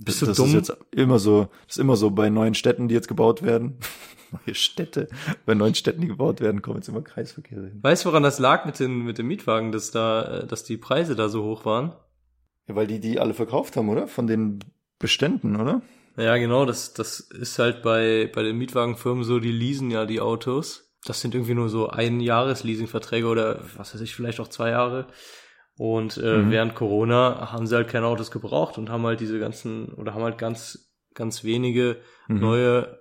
Bist du das dumm? ist jetzt immer so, das ist immer so bei neuen Städten, die jetzt gebaut werden. Neue Städte, bei neuen Städten, die gebaut werden, kommen jetzt immer Kreisverkehre hin. Weißt du, woran das lag mit den, mit den Mietwagen, dass da, äh, dass die Preise da so hoch waren? Ja, weil die die alle verkauft haben, oder? Von den Beständen, oder? Ja, genau, das, das ist halt bei, bei den Mietwagenfirmen so, die leasen ja die Autos. Das sind irgendwie nur so ein Jahres-Leasingverträge oder was weiß ich, vielleicht auch zwei Jahre. Und äh, Mhm. während Corona haben sie halt keine Autos gebraucht und haben halt diese ganzen, oder haben halt ganz, ganz wenige Mhm. neue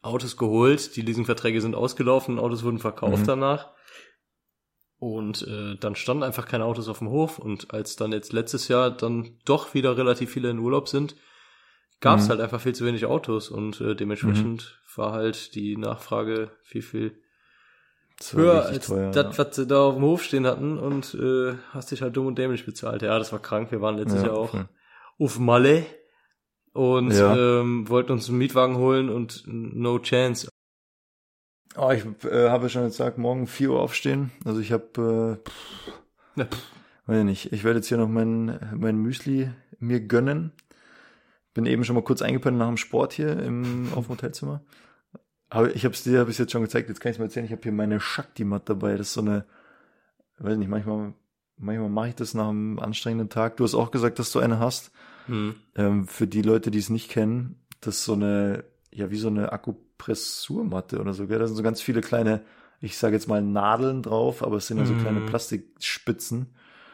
Autos geholt. Die Leasingverträge sind ausgelaufen, Autos wurden verkauft Mhm. danach. Und äh, dann standen einfach keine Autos auf dem Hof. Und als dann jetzt letztes Jahr dann doch wieder relativ viele in Urlaub sind, gab es Mhm. halt einfach viel zu wenig Autos. Und äh, dementsprechend war halt die Nachfrage viel, viel höher richtig als teuer, das, ja. was sie da auf dem Hof stehen hatten. Und äh, hast dich halt dumm und dämlich bezahlt. Ja, das war krank. Wir waren letztes Ja, Jahr auch auf Malle und Ja. ähm, wollten uns einen Mietwagen holen und no chance. Oh, ich äh, habe schon gesagt, morgen 4 Uhr aufstehen. Also ich habe, äh, Ja, pff, weiß ich nicht, ich werde jetzt hier noch mein, mein Müsli mir gönnen. Bin eben schon mal kurz eingepennt nach dem Sport hier im, auf dem Hotelzimmer. Aber ich habe es dir hab ich's jetzt schon gezeigt, jetzt kann ich es mal erzählen, ich habe hier meine Shakti-Mat dabei. Das ist so eine, weiß nicht, manchmal, manchmal mache ich das nach einem anstrengenden Tag. Du hast auch gesagt, dass du eine hast. hm. Ähm, für die Leute, die es nicht kennen, das ist so eine, ja, wie so eine Akupressurmatte oder so, gell? Da sind so ganz viele kleine, ich sage jetzt mal Nadeln drauf, aber es sind ja so Mhm. kleine Plastikspitzen.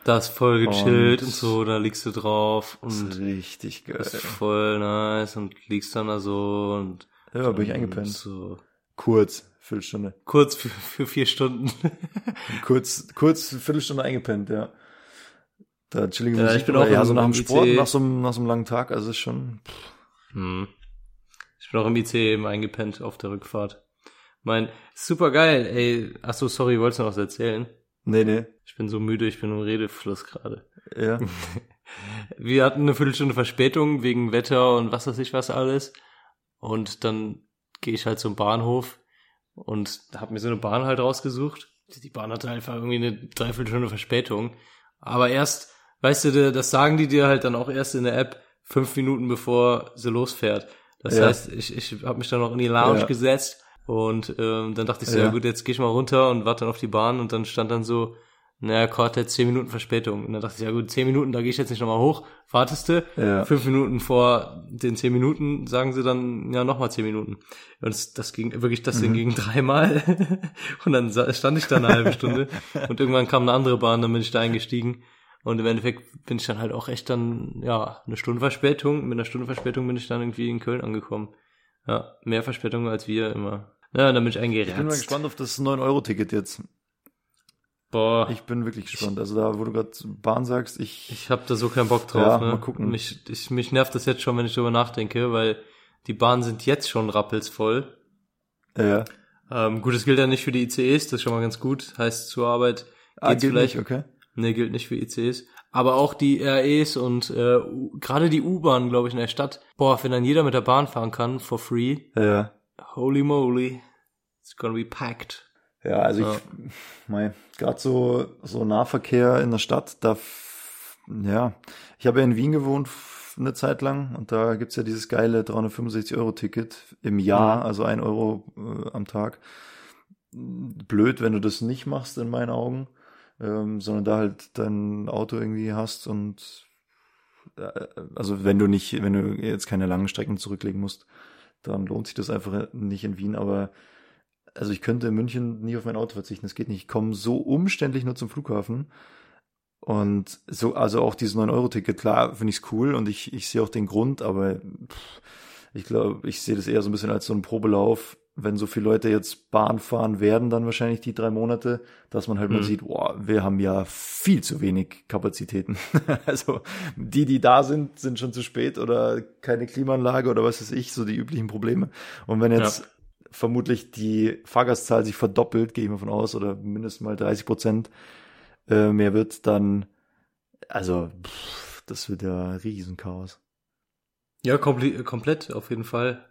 Das ist voll gechillt und, Und- so, da liegst du drauf Das ist und richtig geil. das ist voll nice und liegst dann da so und Ja, bin ich eingepennt. So Kurz, Viertelstunde. kurz für, für vier Stunden. Kurz, kurz, Viertelstunde eingepennt, ja. Da chillige Ja, Musik. ich bin auch ja, so nach dem Sport, nach so, einem, nach so einem langen Tag, also ist schon, Hm. Ich bin auch im IC eben eingepennt auf der Rückfahrt. Mein, super geil, ey. Ach so, sorry, wolltest du noch was erzählen? nee, nee, Ich bin so müde, ich bin im Redefluss gerade. ja. Wir hatten eine Viertelstunde Verspätung wegen Wetter und was weiß ich was alles. Und dann gehe ich halt zum Bahnhof und habe mir so eine Bahn halt rausgesucht. Die Bahn hatte einfach irgendwie eine Dreiviertelstunde Verspätung. Aber erst, weißt du, das sagen die dir halt dann auch erst in der App fünf Minuten bevor sie losfährt. Das Ja. heißt, ich, ich habe mich dann noch in die Lounge Ja. gesetzt und ähm, dann dachte ich so, ja. Ja. gut, jetzt gehe ich mal runter und warte dann auf die Bahn und dann stand dann so, naja, Kurt hat zehn Minuten Verspätung. Und dann dachte ich, ja gut, zehn Minuten, da gehe ich jetzt nicht nochmal hoch. Wartest du? Ja. Fünf Minuten vor den zehn Minuten sagen sie dann, ja, nochmal zehn Minuten. Und das, das ging, wirklich, das Mhm. Ding ging dreimal. und dann stand ich da eine halbe Stunde. Und irgendwann kam eine andere Bahn, dann bin ich da eingestiegen. Und im Endeffekt bin ich dann halt auch echt dann, ja, eine Stunde Verspätung. Mit einer Stunde Verspätung bin ich dann irgendwie in Köln angekommen. Ja, mehr Verspätung als wir immer. Ja, dann bin ich Ich bin mal gespannt auf das 9-Euro-Ticket jetzt. Boah, Ich bin wirklich gespannt. Also da, wo du gerade Bahn sagst, ich, ich habe da so keinen Bock drauf. Ja, ne? mal gucken. Mich, ich, mich nervt das jetzt schon, wenn ich darüber nachdenke, weil die Bahnen sind jetzt schon rappelsvoll. äh, Ähm, gut, das gilt ja nicht für die ICEs, das ist schon mal ganz gut. Heißt, zur Arbeit ah, geht's gilt vielleicht. nicht, okay. Nee, gilt nicht für ICEs. Aber auch die RAEs und äh, gerade die U-Bahn, glaube ich, in der Stadt. Boah, wenn dann jeder mit der Bahn fahren kann, for free. Ja, Holy moly. It's gonna be packed. Ja also Ja. ich, mein, gerade so, so Nahverkehr in der Stadt, da, ja, ich habe ja in Wien gewohnt eine Zeit lang und da gibt's ja dieses geile 365-Euro-Ticket im Jahr, Mhm. also ein Euro äh, am Tag. Blöd, wenn du das nicht machst, in meinen Augen, ähm, sondern da halt dein Auto irgendwie hast und äh, also wenn du nicht, wenn du jetzt keine langen Strecken zurücklegen musst, dann lohnt sich das einfach nicht in Wien, aber also ich könnte in München nie auf mein Auto verzichten, das geht nicht. Ich komme so umständlich nur zum Flughafen. Und so, also auch dieses 9-Euro-Ticket, klar, finde ich es cool und ich, ich sehe auch den Grund, aber pff, ich glaube, ich sehe das eher so ein bisschen als so ein Probelauf, wenn so viele Leute jetzt Bahn fahren werden, dann wahrscheinlich die drei Monate, dass man halt mal Mhm. sieht, boah, wir haben ja viel zu wenig Kapazitäten. also die, die da sind, sind schon zu spät oder keine Klimaanlage oder was weiß ich, so die üblichen Probleme. Und wenn jetzt vermutlich die Fahrgastzahl sich verdoppelt, gehe ich mal von aus, oder mindestens mal 30 Prozent äh, mehr wird, dann, also, pff, das wird ja Riesenchaos. Ja, komple komplett, auf jeden Fall.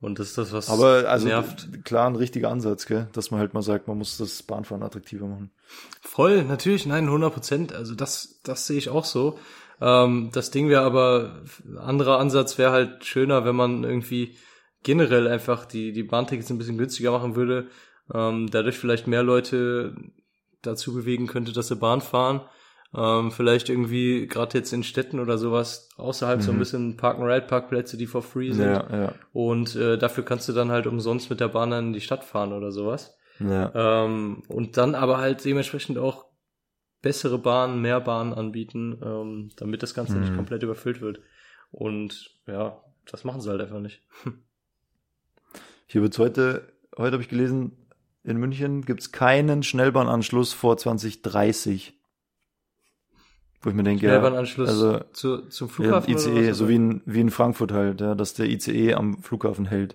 Und das ist das, was Aber also nervt. klar ein richtiger Ansatz, gell? dass man halt mal sagt, man muss das Bahnfahren attraktiver machen. Voll, natürlich, nein, 100 Prozent. Also das, das sehe ich auch so. Ähm, das Ding wäre aber, anderer Ansatz wäre halt schöner, wenn man irgendwie generell einfach die, die Bahntickets ein bisschen günstiger machen würde. Ähm, dadurch vielleicht mehr Leute dazu bewegen könnte, dass sie Bahn fahren. Ähm, vielleicht irgendwie, gerade jetzt in Städten oder sowas, außerhalb so ein Mhm. bisschen Park-and-Ride-Parkplätze, die for free sind. Ja, ja, Und äh, dafür kannst du dann halt umsonst mit der Bahn dann in die Stadt fahren oder sowas. ja. Ähm, und dann aber halt dementsprechend auch bessere Bahnen, mehr Bahnen anbieten, ähm, damit das Ganze nicht Mhm. komplett überfüllt wird. Und ja, das machen sie halt einfach nicht. Hier wird's heute, heute habe ich gelesen, in München gibt's keinen Schnellbahnanschluss vor 2030. Wo ich mir denke, ja, Schnellbahnanschluss also zu, zum ja, Flughafen. oder ICE, so wie in, wie in Frankfurt halt, ja, dass der ICE am Flughafen hält.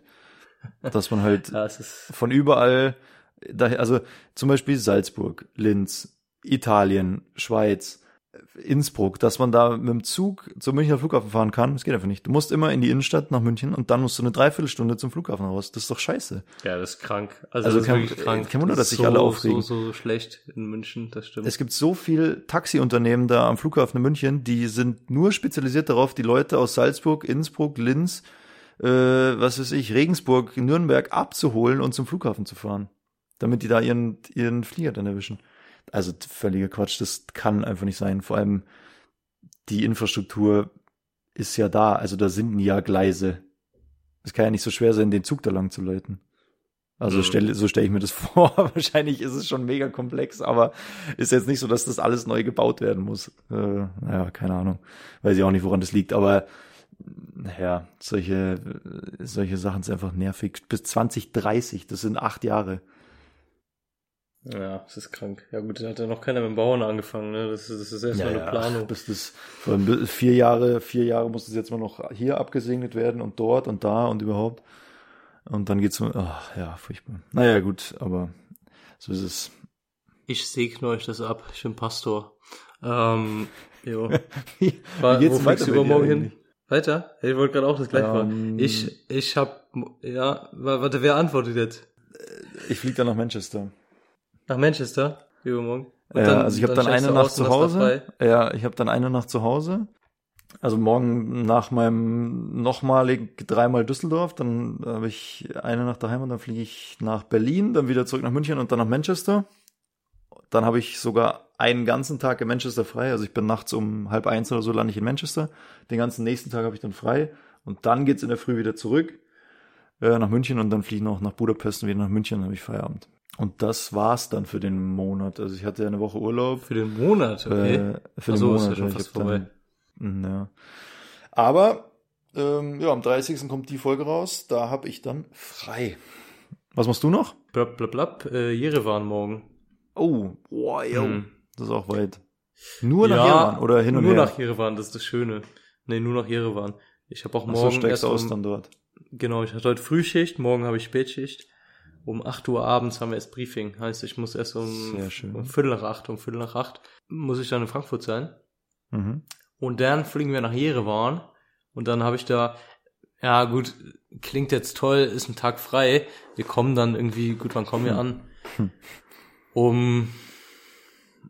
Dass man halt Ja, von überall, daher, also zum Beispiel Salzburg, Linz, Italien, Schweiz, Innsbruck, dass man da mit dem Zug zum Münchner Flughafen fahren kann, das geht einfach nicht. Du musst immer in die Innenstadt nach München und dann musst du eine Dreiviertelstunde zum Flughafen raus. Das ist doch scheiße. ja, das ist krank. Also, Also das ist kein- wirklich krank. kein Wunder, Das dass ist sich alle aufregen. So, so schlecht in München, das stimmt. Es gibt so viel Taxiunternehmen da am Flughafen in München, die sind nur spezialisiert darauf, die Leute aus Salzburg, Innsbruck, Linz, äh, was weiß ich, Regensburg, Nürnberg abzuholen und zum Flughafen zu fahren, damit die da ihren, ihren Flieger dann erwischen. Also völliger Quatsch, das kann einfach nicht sein. Vor allem die Infrastruktur ist ja da, also da sind ja Gleise. Es kann ja nicht so schwer sein, den Zug da lang zu leiten. Also Mhm. stell, so stelle ich mir das vor. Wahrscheinlich ist es schon mega komplex, aber ist jetzt nicht so, dass das alles neu gebaut werden muss. Äh, naja, keine Ahnung. Weiß ich auch nicht, woran das liegt, aber naja, solche, solche Sachen sind einfach nervig. Bis 2030, das sind acht Jahre. Ja, das ist krank. Ja gut, da hat ja noch keiner mit dem Bauen angefangen, ne? Das ist, das ist erstmal eine Planung. Bis das, vier Jahre, vier Jahre muss es jetzt mal noch hier abgesegnet werden und dort und da und überhaupt. Und dann geht's ach, ja, furchtbar. Naja, gut, aber so ist es. Ich segne euch das ab. Ich bin Pastor. Ähm, jo. Wie, War, wie geht's wo weiter übermorgen hin? Weiter? Ich wollte gerade auch das gleiche Ähm, fragen. Ich, ich hab, ja, wa- warte, wer antwortet jetzt? Ich fliege dann nach Manchester. Nach Manchester? Übermorgen? Und Ja, dann- also ich habe dann, steigst eine Nacht zu Hause. Ja, ich habe dann eine Nacht zu Hause. Also morgen nach meinem nochmalig dreimal Düsseldorf, dann habe ich eine Nacht daheim und dann fliege ich nach Berlin, dann wieder zurück nach München und dann nach Manchester. Dann habe ich sogar einen ganzen Tag in Manchester frei. Also ich bin nachts um halb eins oder so lande ich in Manchester. Den ganzen nächsten Tag habe ich dann frei. Und dann geht's in der Früh wieder zurück äh, nach München und dann fliege ich noch nach Budapest und wieder nach München, dann habe ich Feierabend. Und das war's dann für den Monat. Also ich hatte ja eine Woche Urlaub. Für den Monat, okay. Äh, für Ach den so, ist Monat. ja schon fast hab dann- vorbei. Mm, Ja. Aber ähm, ja, am 30. kommt die Folge raus. Da habe ich dann frei. Was machst du noch? Blab, blab, blab, äh, Jerewan morgen. Oh, boah, yo. Hm. Das ist auch weit. Nur nach Ja, Jerewan oder hin und nur her? nach Jerewan, das ist das Schöne. Nee, nur nach Jerewan. Ich habe auch Ach so, morgen steigst erst du aus um, dann dort. Genau, ich hatte heute Frühschicht, morgen habe ich Spätschicht. Um 8 Uhr abends haben wir erst Briefing. Heißt, ich muss erst um, um Viertel nach acht, um Viertel nach acht muss ich dann in Frankfurt sein. Mhm. Und dann fliegen wir nach Jerewan. Und dann habe ich da, ja gut, klingt jetzt toll, ist ein Tag frei. Wir kommen dann irgendwie, gut, wann kommen wir an? Um,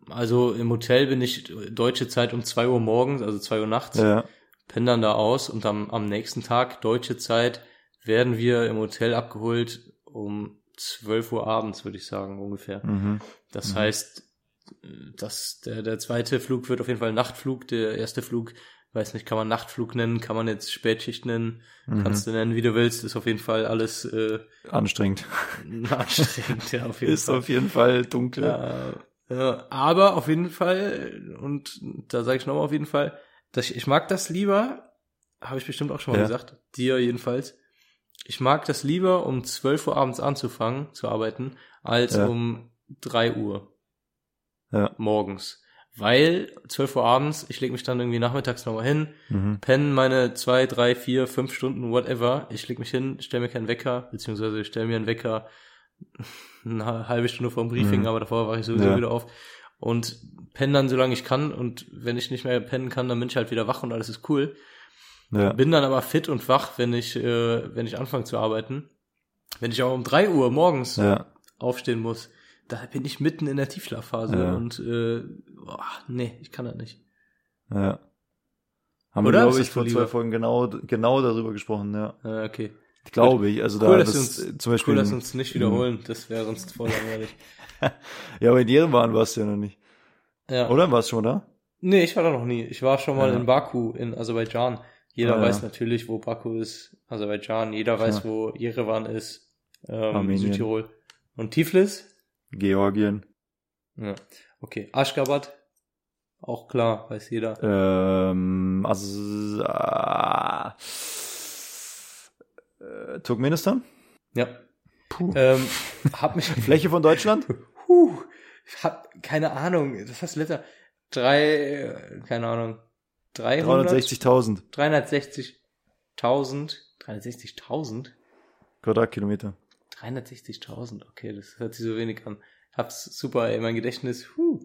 also im Hotel bin ich deutsche Zeit um 2 Uhr morgens, also 2 Uhr nachts Ja. pennen dann da aus und am, am nächsten Tag, deutsche Zeit, werden wir im Hotel abgeholt um 12 Uhr abends, würde ich sagen, ungefähr. Mhm. Das heißt, dass der, der zweite Flug wird auf jeden Fall Nachtflug, der erste Flug, weiß nicht, kann man Nachtflug nennen, kann man jetzt Spätschicht nennen, Mhm. kannst du nennen, wie du willst, ist auf jeden Fall alles äh, Anstrengend. anstrengend, ja, auf jeden Ist Fall. auf jeden Fall dunkel. Ja, ja, aber auf jeden Fall, und da sage ich nochmal auf jeden Fall, dass ich, ich mag das lieber, habe ich bestimmt auch schon mal Ja. gesagt, dir jedenfalls. Ich mag das lieber, um 12 Uhr abends anzufangen zu arbeiten, als Ja. um 3 Uhr Ja. morgens. Weil 12 Uhr abends, ich lege mich dann irgendwie nachmittags nochmal hin, Mhm. pennen meine zwei, drei, vier, fünf Stunden, whatever. Ich leg mich hin, stelle mir keinen Wecker, beziehungsweise ich stelle mir einen Wecker eine halbe Stunde vor dem Briefing, Mhm. aber davor war ich sowieso Ja. wieder auf. Und penne dann, solange ich kann. Und wenn ich nicht mehr pennen kann, dann bin ich halt wieder wach und alles ist cool. Ja. Bin dann aber fit und wach, wenn ich, äh, wenn ich anfange zu arbeiten. Wenn ich aber um drei Uhr morgens Ja. aufstehen muss, da bin ich mitten in der Tiefschlafphase Ja. und äh, boah, nee, ich kann das nicht. Ja. Haben Oder? wir, glaube ich, vor zwei? Folgen genau, genau darüber gesprochen, ja. Äh, okay. Glaube ich. Also da, Cool, dass das, wir uns, zum Beispiel, cool, dass wir uns nicht wiederholen. Das wäre sonst voll langweilig. ja, aber in Jerewan warst du ja noch nicht. Ja. Oder? Warst du schon da? Nee, ich war da noch nie. Ich war schon mal Ja. in Baku, in Aserbaidschan. Jeder Ah, weiß ja. natürlich, wo Baku ist, Aserbaidschan. Jeder weiß, wo Jerewan ist, ähm, Armenien. Südtirol. Und Tiflis? Georgien. Ja. Okay. Aschgabat? Auch klar, weiß jeder. Ähm, also, äh, Turkmenistan? Ja. Puh. Ähm, hab mich, Fläche von Deutschland? Puh, ich hab keine Ahnung. Das heißt letzter drei, äh, keine Ahnung, 300, 360.000 360.000, 360.000, Quadratkilometer. 360.000. Okay, das hört sich so wenig an. Hab's super in mein Gedächtnis. Huh.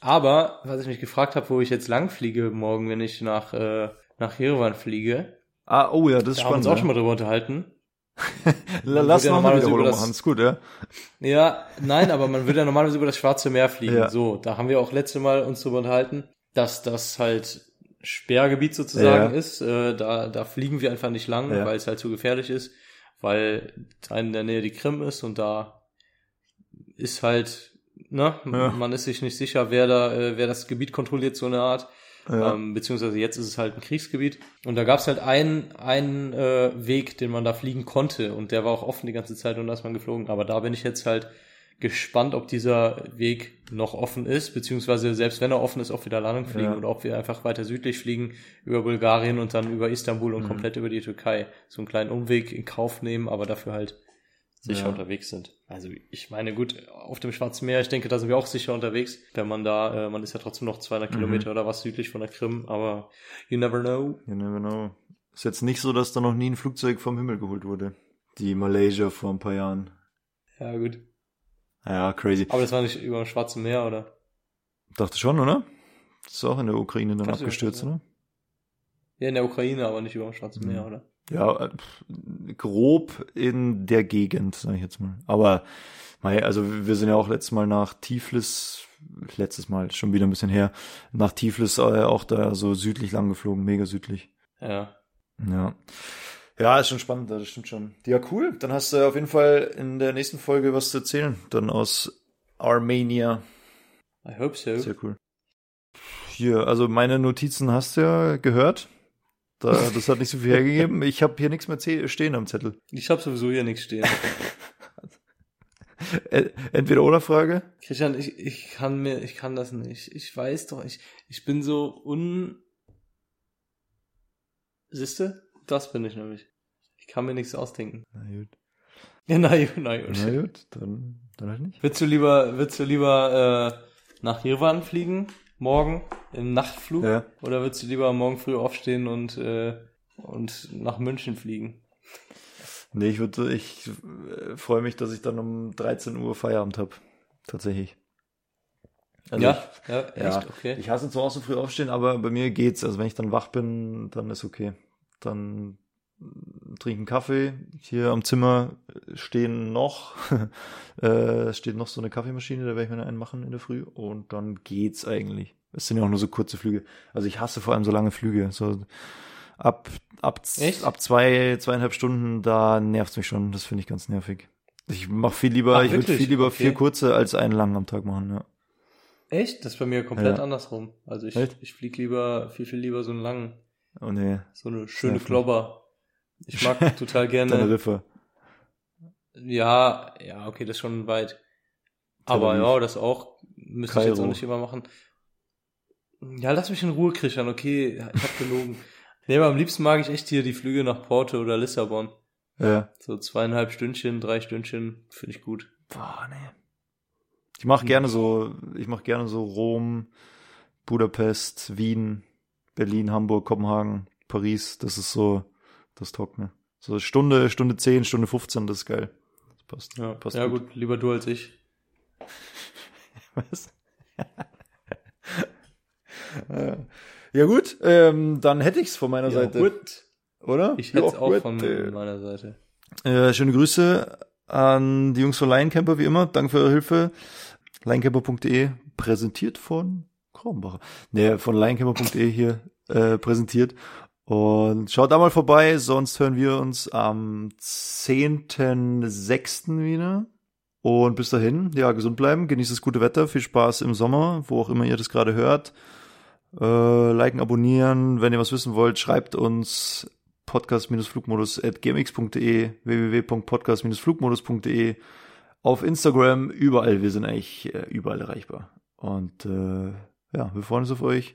Aber was ich mich gefragt habe, wo ich jetzt lang fliege morgen, wenn ich nach äh, nach Jerewan fliege, Ah, oh ja, das ist da haben wir uns spannend. auch schon mal drüber unterhalten. La- Lass ja noch eine normalerweise Wiederholung über das- machen, ist gut, ja? Ja, nein, aber man würde ja normalerweise über das Schwarze Meer fliegen. Ja. So, da haben wir auch letzte Mal uns drüber unterhalten, dass das halt Sperrgebiet sozusagen Ja. ist. Äh, da, da fliegen wir einfach nicht lang, Ja. weil es halt zu gefährlich ist, weil da in der Nähe die Krim ist und da ist halt, ne, Ja. man ist sich nicht sicher, wer da, äh, wer das Gebiet kontrolliert, so eine Art. Ja. Ähm, beziehungsweise jetzt ist es halt ein Kriegsgebiet. Und da gab es halt einen, einen äh, Weg, den man da fliegen konnte. Und der war auch offen die ganze Zeit und da ist man geflogen. Aber da bin ich jetzt halt gespannt, ob dieser Weg noch offen ist, beziehungsweise selbst wenn er offen ist, ob wir da lang fliegen Ja. oder ob wir einfach weiter südlich fliegen über Bulgarien und dann über Istanbul und Mhm. komplett über die Türkei. So einen kleinen Umweg in Kauf nehmen, aber dafür halt sicher Ja. unterwegs sind. Also ich meine, gut, auf dem Schwarzen Meer, ich denke, da sind wir auch sicher unterwegs, wenn man da, äh, man ist ja trotzdem noch 200 Mhm. Kilometer oder was südlich von der Krim, aber you never know. You never know. Ist jetzt nicht so, dass da noch nie ein Flugzeug vom Himmel geholt wurde. Die Malaysia vor ein paar Jahren. Ja, gut. Ja, crazy. Aber das war nicht über dem Schwarzen Meer, oder? Dachte schon, oder? Das ist auch in der Ukraine dann Kannst abgestürzt, oder? Ja, in der Ukraine, aber nicht über dem Schwarzen Mhm. Meer, oder? Ja, äh, grob in der Gegend, sag ich jetzt mal. Aber, also wir sind ja auch letztes Mal nach Tiflis, letztes Mal, schon wieder ein bisschen her, nach Tiflis äh, auch da so südlich lang geflogen, mega südlich. Ja. Ja. Ja, ist schon spannend, das stimmt schon. Ja, cool. Dann hast du auf jeden Fall in der nächsten Folge was zu erzählen. Dann aus Armenia. I hope so. Sehr cool. Hier, also meine Notizen hast du ja gehört. Da, das hat nicht so viel hergegeben. Ich habe hier nichts mehr stehen am Zettel. Ich habe sowieso hier nichts stehen. Entweder oder Frage. Christian, ich, ich kann mir, ich kann das nicht. Ich weiß doch, ich, ich bin so un... Siehste? Das bin ich nämlich. Ich kann mir nichts ausdenken. Na gut. Ja, na gut, na gut. Na gut, dann, dann halt nicht. Würdest du lieber, würdest du lieber äh, nach Jerewan fliegen, morgen, im Nachtflug? Ja. Oder würdest du lieber morgen früh aufstehen und, äh, und nach München fliegen? Nee, ich würde, ich äh, freue mich, dass ich dann um 13 Uhr Feierabend habe. Tatsächlich. Also ja, ja, Ich, ja, echt, okay. ich hasse zwar auch so früh aufstehen, aber bei mir geht's. Also wenn ich dann wach bin, dann ist okay. Dann mm, trinke einen Kaffee. Hier am Zimmer stehen noch, äh, steht noch so eine Kaffeemaschine, da werde ich mir einen machen in der Früh und dann geht's eigentlich. Es sind ja auch nur so kurze Flüge. Also ich hasse vor allem so lange Flüge. So ab ab Echt? ab zwei zweieinhalb Stunden, da nervt's mich schon. Das finde ich ganz nervig. Ich mache viel lieber, Ach, ich würde viel lieber Okay. vier kurze als einen langen am Tag machen. Ja. Echt? Das ist bei mir komplett Ja. andersrum. Also ich, Echt? ich fliege lieber, viel, viel lieber so einen langen, Oh nee, so eine schöne. Klobber. Ich mag total gerne. Teneriffa. Ja, ja, okay, das ist schon weit. Aber ja, das auch, müsste ich jetzt Kairo. auch nicht immer machen. Ja, lass mich in Ruhe, Christian, okay, ich hab gelogen. nee, aber am liebsten mag ich echt hier die Flüge nach Porto oder Lissabon. Ja. So zweieinhalb Stündchen, drei Stündchen, finde ich gut. Boah, nee. Ich mache gerne so, ich mache gerne so Rom, Budapest, Wien, Berlin, Hamburg, Kopenhagen, Paris. Das ist so, das taugt mir. So Stunde, Stunde 10, Stunde 15, das ist geil. Das passt. Ja, passt ja gut. lieber du als ich. Was? Ja gut, ähm, dann hätte ich's von meiner Seite, gut. oder? Ich hätte Ja, auch gut, von äh. meiner Seite. Äh, schöne Grüße an die Jungs von Lioncamper, wie immer. Danke für eure Hilfe. Lioncamper.de, präsentiert von Kronbacher. Nee, von lioncamper.de hier äh, präsentiert. Und schaut da mal vorbei, sonst hören wir uns am 10.06. wieder. Und bis dahin, ja, gesund bleiben, genießt das gute Wetter, viel Spaß im Sommer, wo auch immer ihr das gerade hört. Äh, liken, abonnieren, wenn ihr was wissen wollt, schreibt uns podcast-flugmodus at gmx.de, www.podcast-flugmodus.de, auf Instagram, überall, wir sind eigentlich äh, überall erreichbar. Und äh, ja, wir freuen uns auf euch.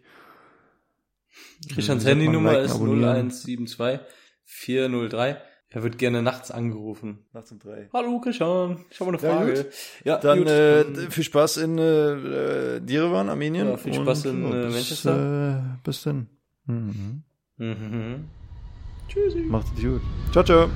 Christians Handynummer ist abonnieren. 0172 403. Er wird gerne nachts angerufen. Nachts um drei. Hallo Christian, ich habe eine Ja, Frage. gut. Ja, Dann äh, dann- viel Spaß in äh, äh, Yerevan, Armenien. Ja, viel Spaß in, äh, bis, Manchester. Äh, bis dann. Mhm. Mhm. Macht es gut. Ciao, ciao.